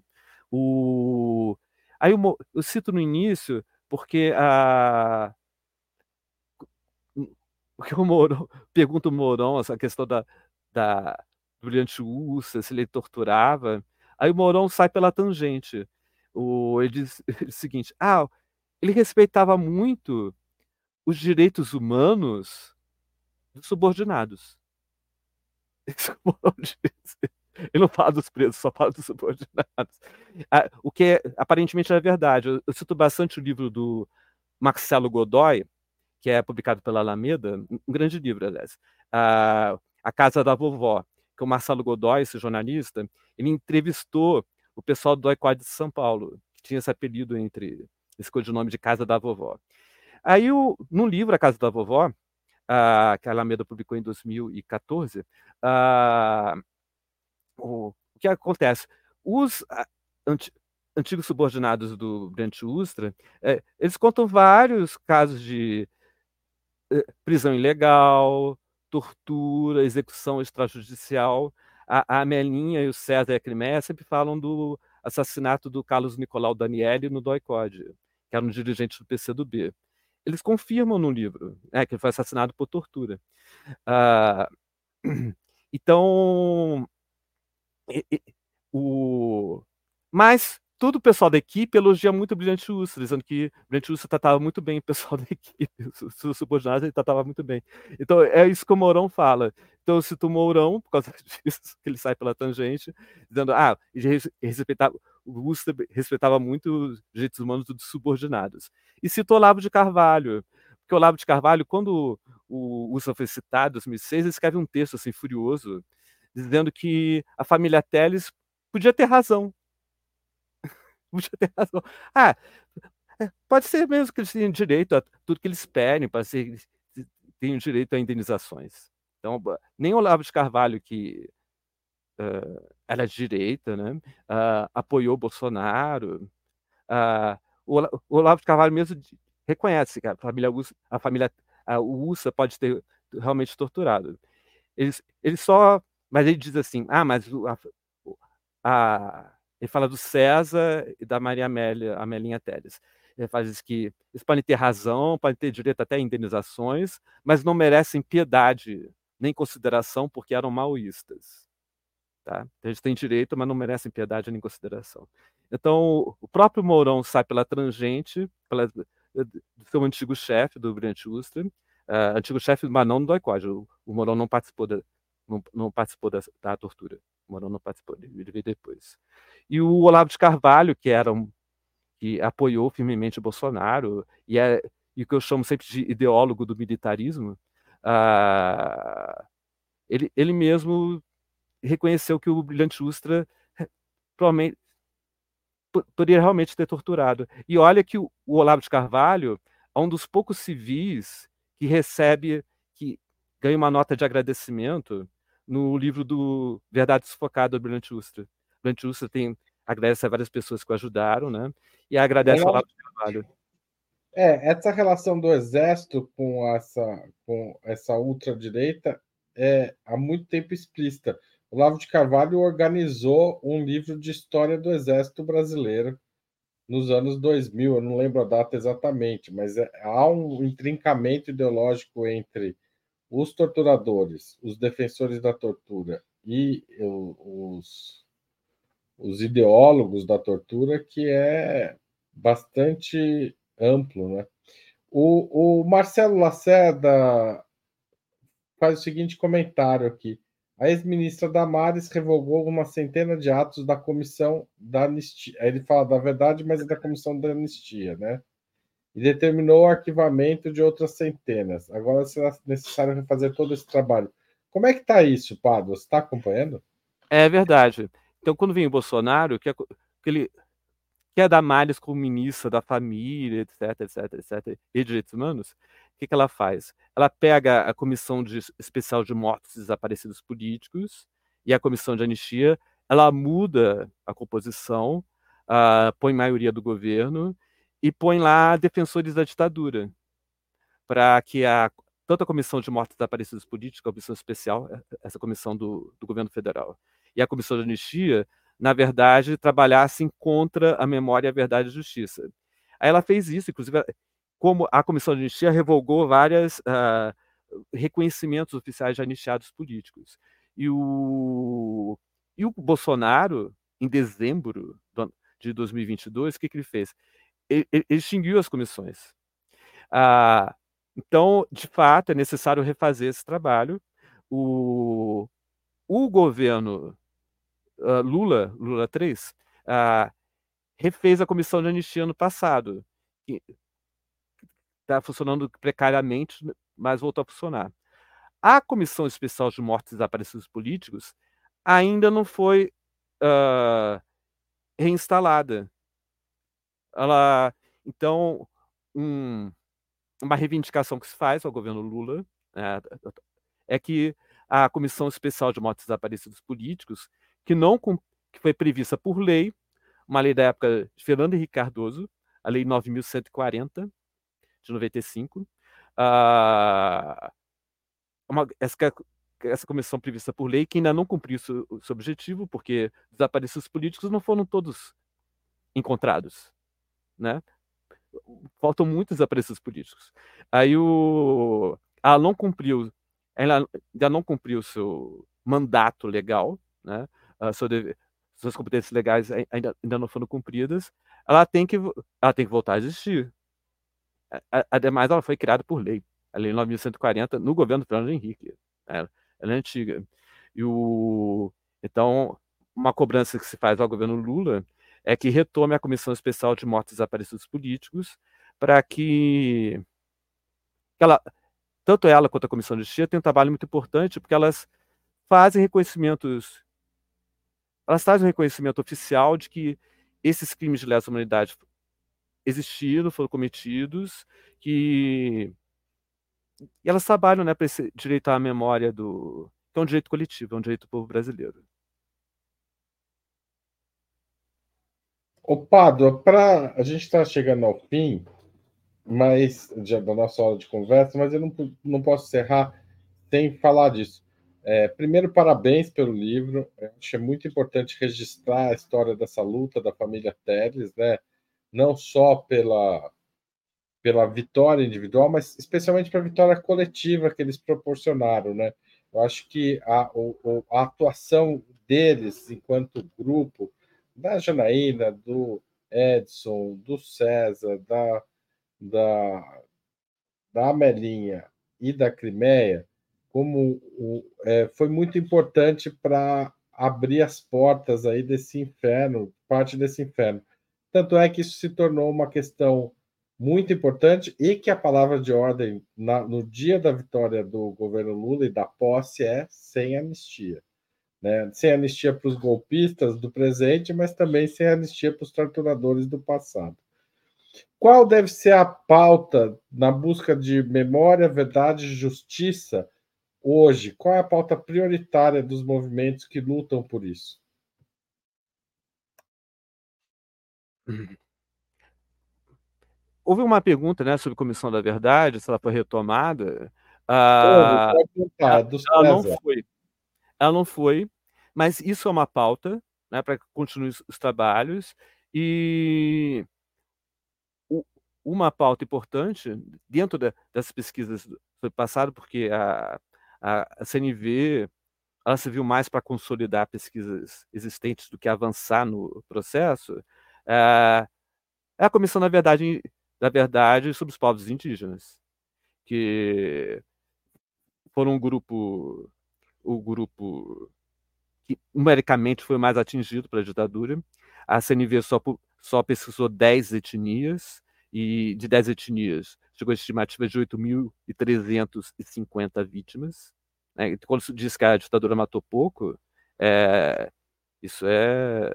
S2: O... Aí eu, eu cito no início porque a porque o Mourão pergunta o Mourão essa questão da, da brilhante Ursa, se ele torturava. Aí o Mourão sai pela tangente. O, ele, diz, ele diz o seguinte: ah, ele respeitava muito os direitos humanos dos subordinados. Ele não fala dos presos, só fala dos subordinados. O que é, aparentemente é verdade. Eu, cito bastante o livro do Marcelo Godoy, que é publicado pela Alameda, um grande livro, aliás, a, Casa da Vovó, que o Marcelo Godoy, esse jornalista, ele entrevistou o pessoal do ICOD de São Paulo, que tinha esse apelido entre esse codinome de Casa da Vovó. Aí, o, no livro A Casa da Vovó, que a Alameda publicou em 2014, uh, ah, o, o, que acontece? Os anti, antigos subordinados do Brent Ustra, eh, eles contam vários casos de eh, prisão ilegal, tortura, execução extrajudicial. A, a Melinha e o César e a Crimeia sempre falam do assassinato do Carlos Nicolau Daniele no DOI-CODE, que era um dirigente do PCdoB eles confirmam no livro né, que ele foi assassinado por tortura. Uh, então, o, mas todo o pessoal da equipe elogia muito o Brilhante Urso, dizendo que o Brilhante Urso tratava muito bem o pessoal da equipe, os subordinados ele tratava muito bem. Então, é isso que o Mourão fala. Então, eu cito o Mourão, por causa disso, que ele sai pela tangente, dizendo, ah, ele respeitava, o Urso respeitava muito os direitos humanos dos subordinados. E cito Olavo de Carvalho, porque Olavo de Carvalho, quando o Urso foi citado, em 2006, ele escreve um texto, assim, furioso, dizendo que a família Teles podia ter razão, podia ter razão. Ah, é, pode ser mesmo que eles tenham direito a tudo que eles pedem, para ser, tenham direito a indenizações. Então, nem Olavo de Carvalho, que uh, era de direita, né, uh, apoiou Bolsonaro. Uh, o Olavo de Carvalho mesmo reconhece que a família USA, a família a USA pode ter realmente torturado. Ele, ele só, mas ele diz assim, ah, mas a, a ele fala do César e da Maria Amélia, Amelinha Teles. Ele faz que eles podem ter razão, podem ter direito até a indenizações, mas não merecem piedade nem consideração porque eram maoístas. Tá? Então, eles têm direito, mas não merecem piedade nem consideração. Então, o próprio Mourão sai pela tangente, pela, do seu antigo chefe, do Brilhante Ustra, uh, antigo chefe, mas não do Doicode. O, o Mourão não participou da, não, não participou da, da tortura. O Mourão não participou, ele veio depois. E o Olavo de Carvalho, que era um, que apoiou firmemente o Bolsonaro, e é e que eu chamo sempre de ideólogo do militarismo, uh, ele, ele mesmo reconheceu que o Brilhante Ustra provavelmente poderia realmente ter torturado. E olha que o, o Olavo de Carvalho é um dos poucos civis que recebe, que ganha uma nota de agradecimento no livro do Verdade Sufocada do Brilhante Ustra. Brilhante Ustra tem, agradece a várias pessoas que o ajudaram, né? E agradece ao Olavo de Carvalho.
S1: É, essa relação do exército com essa, com essa ultradireita é há muito tempo explícita. O Olavo de Carvalho organizou um livro de história do exército brasileiro nos anos 2000, eu não lembro a data exatamente, mas é, há um intrincamento ideológico entre os torturadores, os defensores da tortura e os, os ideólogos da tortura, que é bastante amplo. Né? O, o Marcelo Lacerda faz o seguinte comentário aqui. a ex-ministra Damares revogou uma centena de atos da comissão da anistia. Ele fala da verdade, mas é da comissão da anistia, né? E determinou o arquivamento de outras centenas. Agora será necessário refazer todo esse trabalho. Como é que está isso, Pado? Você está acompanhando?
S2: É verdade. Então, quando vem o Bolsonaro, que, ele quer dar malhas como ministra da família, etc, etc, etc, e direitos humanos, o que, que ela faz? Ela pega a Comissão de, Especial de Mortos e Desaparecidos Políticos e a Comissão de Anistia, ela muda a composição, uh, põe maioria do governo e põe lá defensores da ditadura, para que a, tanto a Comissão de Mortos Desaparecidos Políticos, a Comissão Especial, essa comissão do, do governo federal, e a Comissão de Anistia, na verdade, trabalhassem contra a memória, a verdade e a justiça. Aí ela fez isso, inclusive, como a Comissão de Anistia revogou vários uh, ah, reconhecimentos oficiais de anistiados políticos. E o, e o Bolsonaro, em dezembro de 2022, o que, que ele fez? Extinguiu as comissões. Uh, então, de fato, é necessário refazer esse trabalho. O, o governo uh, Lula, Lula 3, uh, refez a comissão de anistia ano passado, está funcionando precariamente, mas voltou a funcionar. A Comissão Especial de Mortes e Desaparecidos Políticos ainda não foi uh, reinstalada. Ela, então, um, uma reivindicação que se faz ao governo Lula é, é que a Comissão Especial de Mortes Desaparecidos Políticos, que não que foi prevista por lei, uma lei da época de Fernando Henrique Cardoso, a Lei 9.140, de 95, ah, uma, essa, essa comissão prevista por lei, que ainda não cumpriu seu, seu objetivo, porque desaparecidos políticos não foram todos encontrados, né? Faltam muitos desaparecidos políticos. Aí o, ela não cumpriu ela ainda não cumpriu seu mandato legal, né? Seu deve, suas competências legais ainda, ainda não foram cumpridas, ela tem que, ela tem que voltar a existir. Ademais, ela foi criada por lei, a Lei 9.140, no governo do Fernando Henrique. Ela, ela é antiga. E o, então, uma cobrança que se faz ao governo Lula é que retome a Comissão Especial de Mortes e Desaparecidos Políticos para que, ela, tanto ela quanto a Comissão de Justiça têm um trabalho muito importante, porque elas fazem reconhecimentos, elas trazem um reconhecimento oficial de que esses crimes de lesa humanidade existiram, foram cometidos, que e elas trabalham né, para esse direito à memória do. que é um direito coletivo, é um direito do povo brasileiro.
S1: Ô, Pado, para a gente está chegando ao fim, mas já da nossa hora de conversa, mas eu não, não posso encerrar sem falar disso. É, primeiro, parabéns pelo livro. Eu acho é muito importante registrar a história dessa luta da família Teles, né? não só pela, pela vitória individual, mas especialmente pela vitória coletiva que eles proporcionaram. Né? Eu acho que a, a atuação deles enquanto grupo, da Janaína, do Edson, do César, da da, da Amelinha e da Crimeia como o, é, foi muito importante para abrir as portas aí desse inferno, parte desse inferno. Tanto é que isso se tornou uma questão muito importante e que a palavra de ordem na, no dia da vitória do governo Lula e da posse é sem anistia. Né? Sem anistia para os golpistas do presente, mas também sem anistia para os torturadores do passado. Qual deve ser a pauta na busca de memória, verdade e justiça hoje? Qual é a pauta prioritária dos movimentos que lutam por isso?
S2: Houve uma pergunta né, sobre Comissão da Verdade, se ela foi retomada. Ah, ela, não foi. Ela não foi, mas isso é uma pauta né, para que continue os trabalhos. E uma pauta importante dentro da, das pesquisas foi passado porque a, a, CNV ela se viu mais para consolidar pesquisas existentes do que avançar no processo é, é a comissão da verdade da verdade sobre os povos indígenas que foram um grupo o grupo que numericamente foi mais atingido pela ditadura. A CNV só, só pesquisou 10 etnias, e de 10 etnias chegou a estimativa de 8.350 vítimas. Né? Quando se diz que a ditadura matou pouco, é, isso é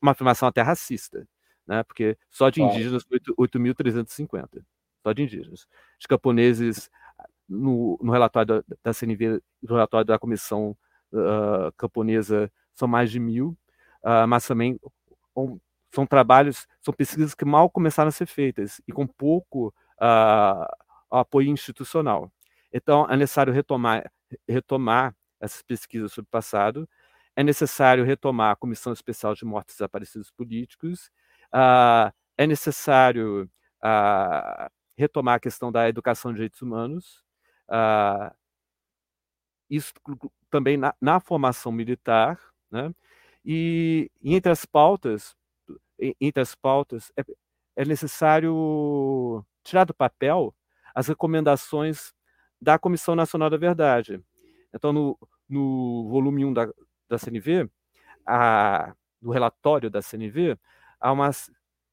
S2: uma afirmação até racista, né? porque só de indígenas foi 8.350, só de indígenas. Os camponeses, no, no relatório da, da CNV, no relatório da Comissão uh, Camponesa, são mais de mil, uh, mas também um, são trabalhos, são pesquisas que mal começaram a ser feitas e com pouco uh, apoio institucional. Então, é necessário retomar, retomar essas pesquisas sobre o passado, é necessário retomar a Comissão Especial de Mortos e Desaparecidos Políticos, uh, é necessário uh, retomar a questão da educação de direitos humanos, uh, isso também na, na, formação militar, né? e, entre as pautas, entre as pautas, é, é necessário tirar do papel as recomendações da Comissão Nacional da Verdade. Então, no, no volume 1 da, da CNV, a, do relatório da CNV, há umas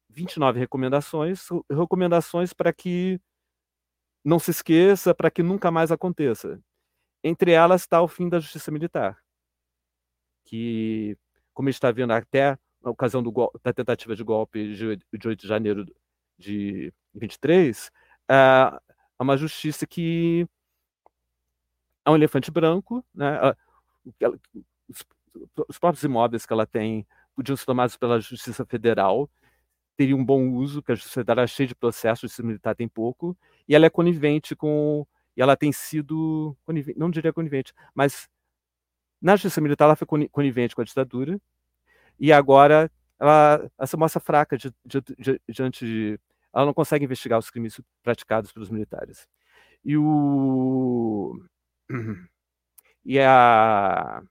S2: 29 recomendações, recomendações para que não se esqueça, para que nunca mais aconteça. Entre elas está o fim da justiça militar, que, como a gente está vendo até na ocasião do, da tentativa de golpe de, de 8 de janeiro de 23, é uma justiça que é um elefante branco, né? os próprios imóveis que ela tem podiam ser tomados pela Justiça Federal, teria um bom uso, porque a Federal é cheia de processos, Justiça Militar tem pouco, e ela é conivente com. E ela tem sido. Não diria conivente, mas na Justiça Militar ela foi conivente com a ditadura, e agora ela, ela se mostra fraca diante de. Ela não consegue investigar os crimes praticados pelos militares. E o. E a.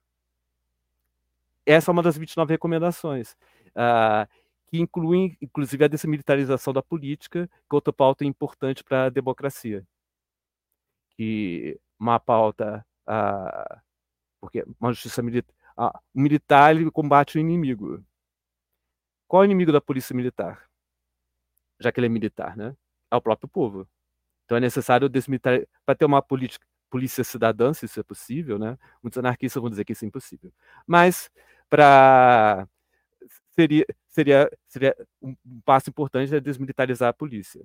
S2: Essa é uma das 29 recomendações, uh, que incluem, inclusive, a desmilitarização da política, que é outra pauta importante para a democracia. Que uma pauta. Porque uma justiça militar o militar ele combate o inimigo. Qual é o inimigo da polícia militar? Já que ele é militar, né? É o próprio povo. Então é necessário desmilitar para ter uma política, polícia cidadã, se isso é possível, né? Muitos anarquistas vão dizer que isso é impossível. Mas para seria seria seria um passo importante é desmilitarizar a polícia.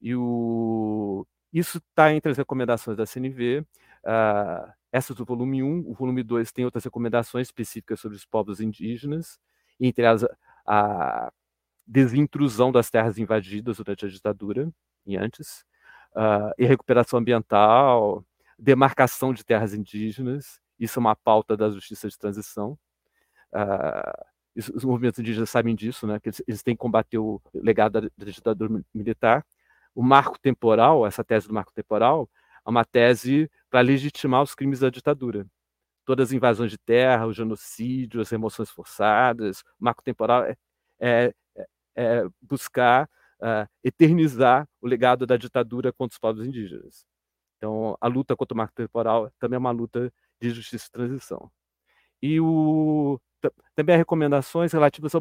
S2: E o isso está entre as recomendações da CNV. Uh, ah, essa do volume 1. O volume 2 tem outras recomendações específicas sobre os povos indígenas, entre elas a desintrusão das terras invadidas durante a ditadura e antes, uh, e recuperação ambiental, demarcação de terras indígenas. Isso é uma pauta da justiça de transição. Uh, os movimentos indígenas sabem disso, né? Que eles, eles têm que combater o legado da, ditadura militar. O marco temporal, essa tese do marco temporal, é uma tese para legitimar os crimes da ditadura. Todas as invasões de terra, o genocídio, as remoções forçadas, o marco temporal é, é, é, é buscar uh, eternizar o legado da ditadura contra os povos indígenas. Então, a luta contra o marco temporal também é uma luta de justiça e transição. E o, também há recomendações relativas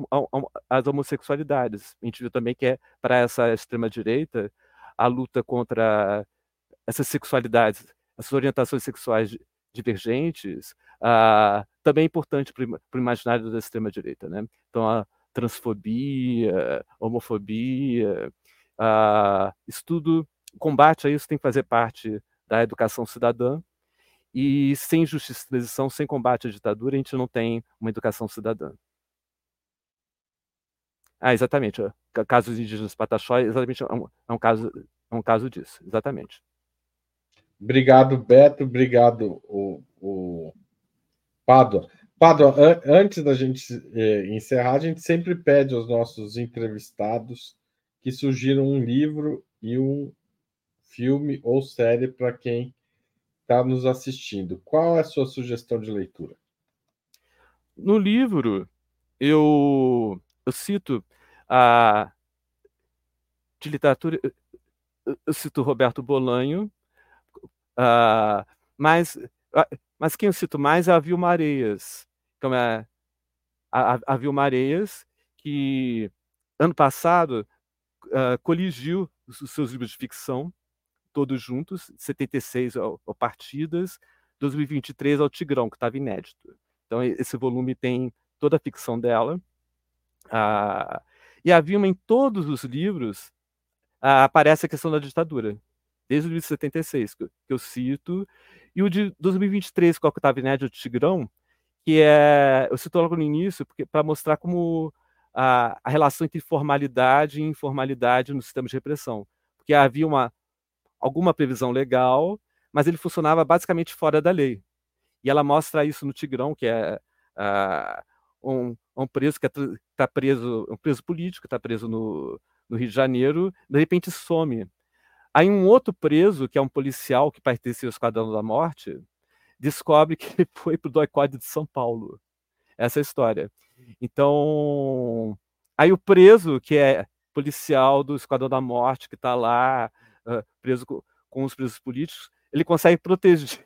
S2: às homossexualidades. A gente viu também que é para essa extrema-direita a luta contra essas sexualidades, essas orientações sexuais divergentes, ah, também é importante para o imaginário da extrema-direita. Né? Então, a transfobia, homofobia, ah, isso tudo, combate a isso tem que fazer parte da educação cidadã, e sem justiça e transição, sem combate à ditadura, a gente não tem uma educação cidadã. Ah, exatamente. O caso dos indígenas Pataxó exatamente é um, é um, caso, é um caso disso, exatamente.
S1: Obrigado, Beto. Obrigado, o, o Pádua. Pádua, an antes da gente eh, encerrar, a gente sempre pede aos nossos entrevistados que sugiram um livro e um filme ou série para quem está nos assistindo. Qual é a sua sugestão de leitura?
S2: No livro, eu, eu cito a de literatura, eu cito Roberto Bolanho, Uh, mas Mas quem eu cito mais é a Vilma Areias. É a, a Vilma Areias, que ano passado uh, coligiu os, seus livros de ficção, todos juntos, 76 ao, Partidas, 2023 ao Tigrão, que estava inédito. Então, esse volume tem toda a ficção dela. Uh, e a Vilma, em todos os livros, uh, aparece a questão da ditadura, desde o de 76, que, que eu cito, e o de 2023, com a estava inédito, o Tigrão, que é, eu cito logo no início, para mostrar como a, a, relação entre formalidade e informalidade no sistema de repressão. Porque havia uma, alguma previsão legal, mas ele funcionava basicamente fora da lei. E ela mostra isso no Tigrão, que é uh, um, um, preso que está preso, um preso político, está preso no, no Rio de Janeiro, de repente some. Aí um outro preso, que é um policial que pertencia ao Esquadrão da Morte, descobre que ele foi para o doicode de São Paulo. Essa é a história. Então, aí o preso, que é policial do Esquadrão da Morte, que está lá, uh, preso com, com, os presos políticos, ele consegue proteger,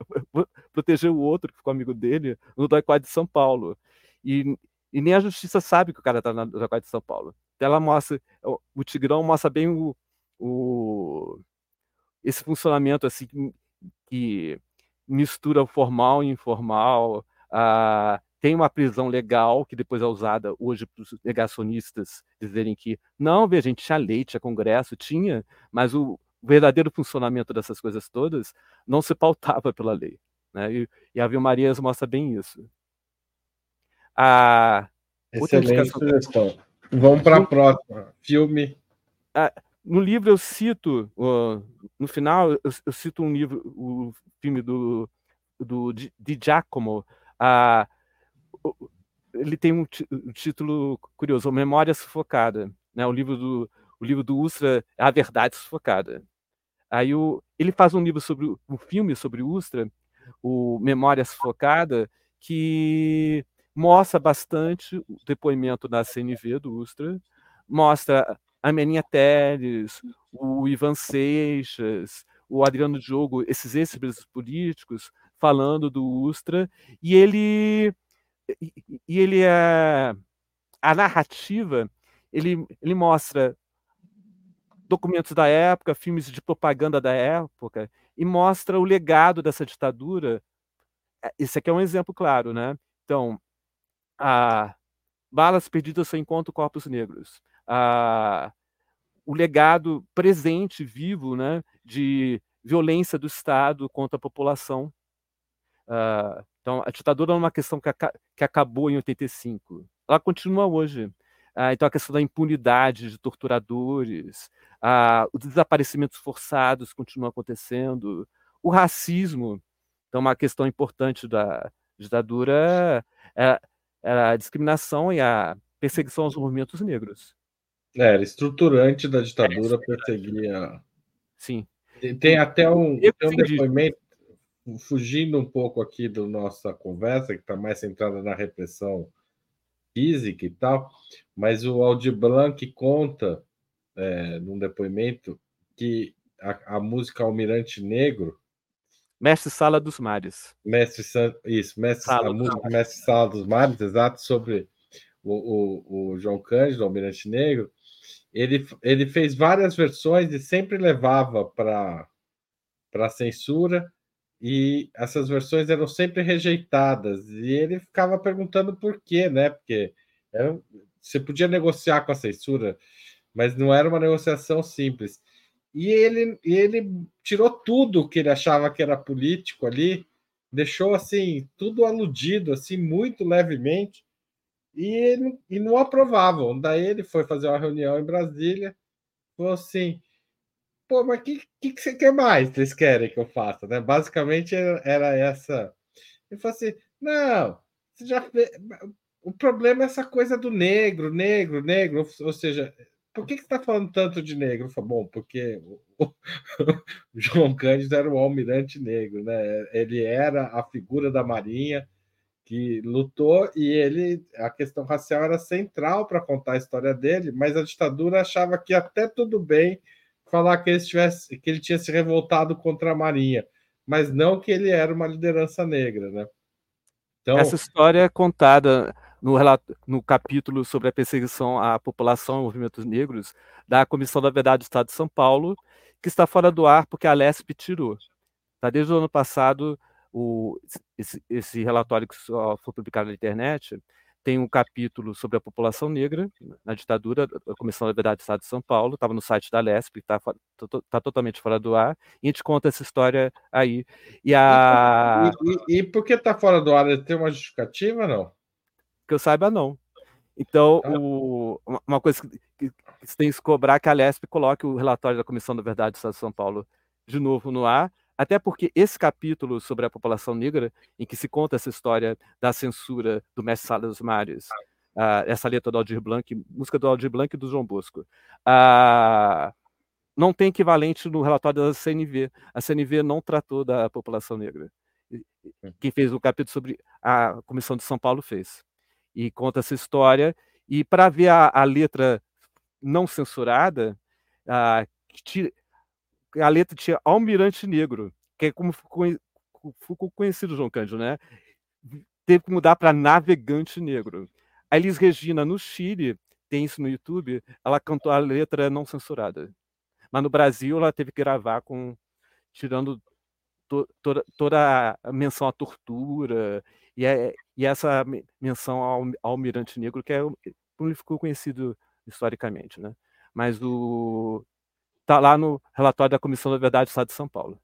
S2: proteger o outro, que ficou amigo dele, no doicode de São Paulo. E, e nem a justiça sabe que o cara está no doicode de São Paulo. Então ela mostra, o, o Tigrão mostra bem o, o, esse funcionamento assim que mistura o formal e informal, ah, tem uma prisão legal que depois é usada hoje para os negacionistas dizerem que não, veja, a gente tinha lei, tinha congresso, tinha, mas o verdadeiro funcionamento dessas coisas todas não se pautava pela lei. Né? E, e a Vilmarias mostra bem isso.
S1: A Excelente sugestão. Vamos para a próxima. Filme.
S2: Ah, no livro eu cito, uh, no final, eu, eu, cito um livro, o filme do, do de Giacomo, uh, ele tem um, um, título curioso, Memória Sufocada, né? o livro do o livro do Ustra A Verdade Sufocada. Aí o, ele faz um livro sobre um filme sobre Ustra, o Memória Sufocada, que mostra bastante o depoimento da CNV do Ustra, mostra a Meninha Teles, o Ivan Seixas, o Adriano Diogo, esses ex-presos políticos, falando do Ustra, e ele e ele é a narrativa, ele, ele mostra documentos da época, filmes de propaganda da época, e mostra o legado dessa ditadura. É, esse aqui é um exemplo claro, né? Então, a Balas Perdidas sem encontro corpos negros a, o legado presente, vivo, né, de violência do Estado contra a população. Uh, então, a ditadura é uma questão que, que, acabou em 85. Ela continua hoje. Uh, então, a questão da impunidade de torturadores, uh, os desaparecimentos forçados continuam acontecendo, o racismo. Então, uma questão importante da ditadura é, é a discriminação e a perseguição aos movimentos negros.
S1: É, era estruturante da ditadura, é, perseguia.
S2: Sim.
S1: Tem até um, tem um depoimento, fugindo um pouco aqui da nossa conversa, que está mais centrada na repressão física e tal, mas o Aldir Blanc conta, é, num depoimento, que a, a música Almirante Negro.
S2: Mestre Sala dos Mares.
S1: Mestre, isso, Mestre, Sala a música Mestre Sala dos Mares, exato, sobre o, o, o João Cândido, Almirante Negro, ele, ele fez várias versões e sempre levava para a censura, e essas versões eram sempre rejeitadas. E ele ficava perguntando por quê, né? Porque era, você podia negociar com a censura, mas não era uma negociação simples. E ele, ele tirou tudo que ele achava que era político ali, deixou assim tudo aludido, assim muito levemente, e, e não aprovavam. Daí ele foi fazer uma reunião em Brasília, falou assim: pô, mas o que, que, que você quer mais eles querem que eu faça? Né? Basicamente era, essa. Ele falou assim: não, você já fez... O problema é essa coisa do negro, negro, negro, ou seja, por que, que você está falando tanto de negro? Eu falei, bom, porque o, o, João Cândido era um almirante negro, né? Ele era a figura da Marinha que lutou e ele a questão racial era central para contar a história dele, mas a ditadura achava que até tudo bem falar que ele tivesse que ele tinha se revoltado contra a Marinha, mas não que ele era uma liderança negra, né?
S2: Então, Essa história é contada no, relato, no capítulo sobre a perseguição à população e movimentos negros da Comissão da Verdade do Estado de São Paulo, que está fora do ar porque a Lesp tirou. Tá desde o ano passado o, esse, esse relatório que só foi publicado na internet tem um capítulo sobre a população negra na ditadura, a Comissão da Verdade do Estado de São Paulo, estava no site da LESP, está tá totalmente fora do ar, e a gente conta essa história aí. E, a...
S1: e, e, e por que está fora do ar? Tem uma justificativa, não?
S2: Que eu saiba, não. Então, ah. o, uma coisa que, que, tem que cobrar é que a LESP coloque o relatório da Comissão da Verdade do Estado de São Paulo de novo no ar, até porque esse capítulo sobre a população negra, em que se conta essa história da censura do mestre Sala dos Mares, uh, essa letra do Aldir Blanc, música do Aldir Blanc e do João Bosco, uh, não tem equivalente no relatório da CNV. A CNV não tratou da população negra. Quem fez o capítulo sobre a Comissão de São Paulo fez. E conta essa história. E para ver a, a, letra não censurada, uh, a letra tinha Almirante Negro, que é como ficou conhecido João Cândido, né? Teve que mudar para Navegante Negro. A Elis Regina, no Chile, tem isso no YouTube, ela cantou a letra não censurada. Mas no Brasil, ela teve que gravar com tirando to, toda, toda a menção à tortura e, é, e essa menção ao, Almirante Negro, que é como ficou conhecido historicamente, né? Mas o Está lá no relatório da Comissão da Verdade do Estado de São Paulo.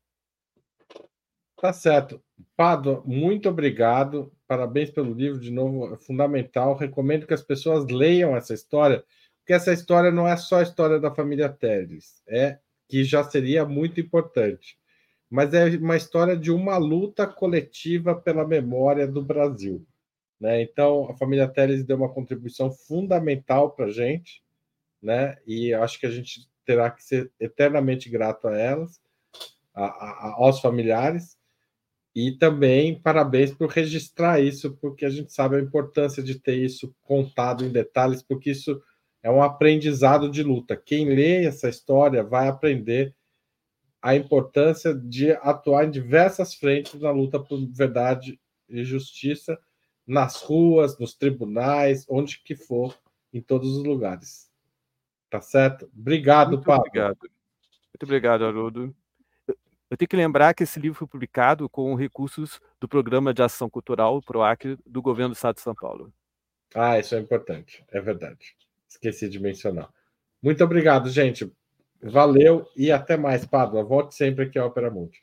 S1: Tá certo. Pado, muito obrigado. Parabéns pelo livro, de novo, é fundamental. Recomendo que as pessoas leiam essa história, porque essa história não é só a história da família Teles, é que já seria muito importante, mas é uma história de uma luta coletiva pela memória do Brasil. Né? Então, a família Teles deu uma contribuição fundamental para a gente, né? e acho que a gente terá que ser eternamente grato a elas, a, a, aos familiares, e também parabéns por registrar isso, porque a gente sabe a importância de ter isso contado em detalhes, porque isso é um aprendizado de luta. Quem lê essa história vai aprender a importância de atuar em diversas frentes na luta por verdade e justiça, nas ruas, nos tribunais, onde que for, em todos os lugares. Tá certo? Obrigado, Muito Pablo.
S2: Obrigado. Muito obrigado, Haroldo. Eu tenho que lembrar que esse livro foi publicado com recursos do Programa de Ação Cultural, PROAC, do Governo do Estado de São Paulo.
S1: Ah, isso é importante, é verdade. Esqueci de mencionar. Muito obrigado, gente. Valeu e até mais, Pablo. Volte sempre aqui ao Opera Mundi.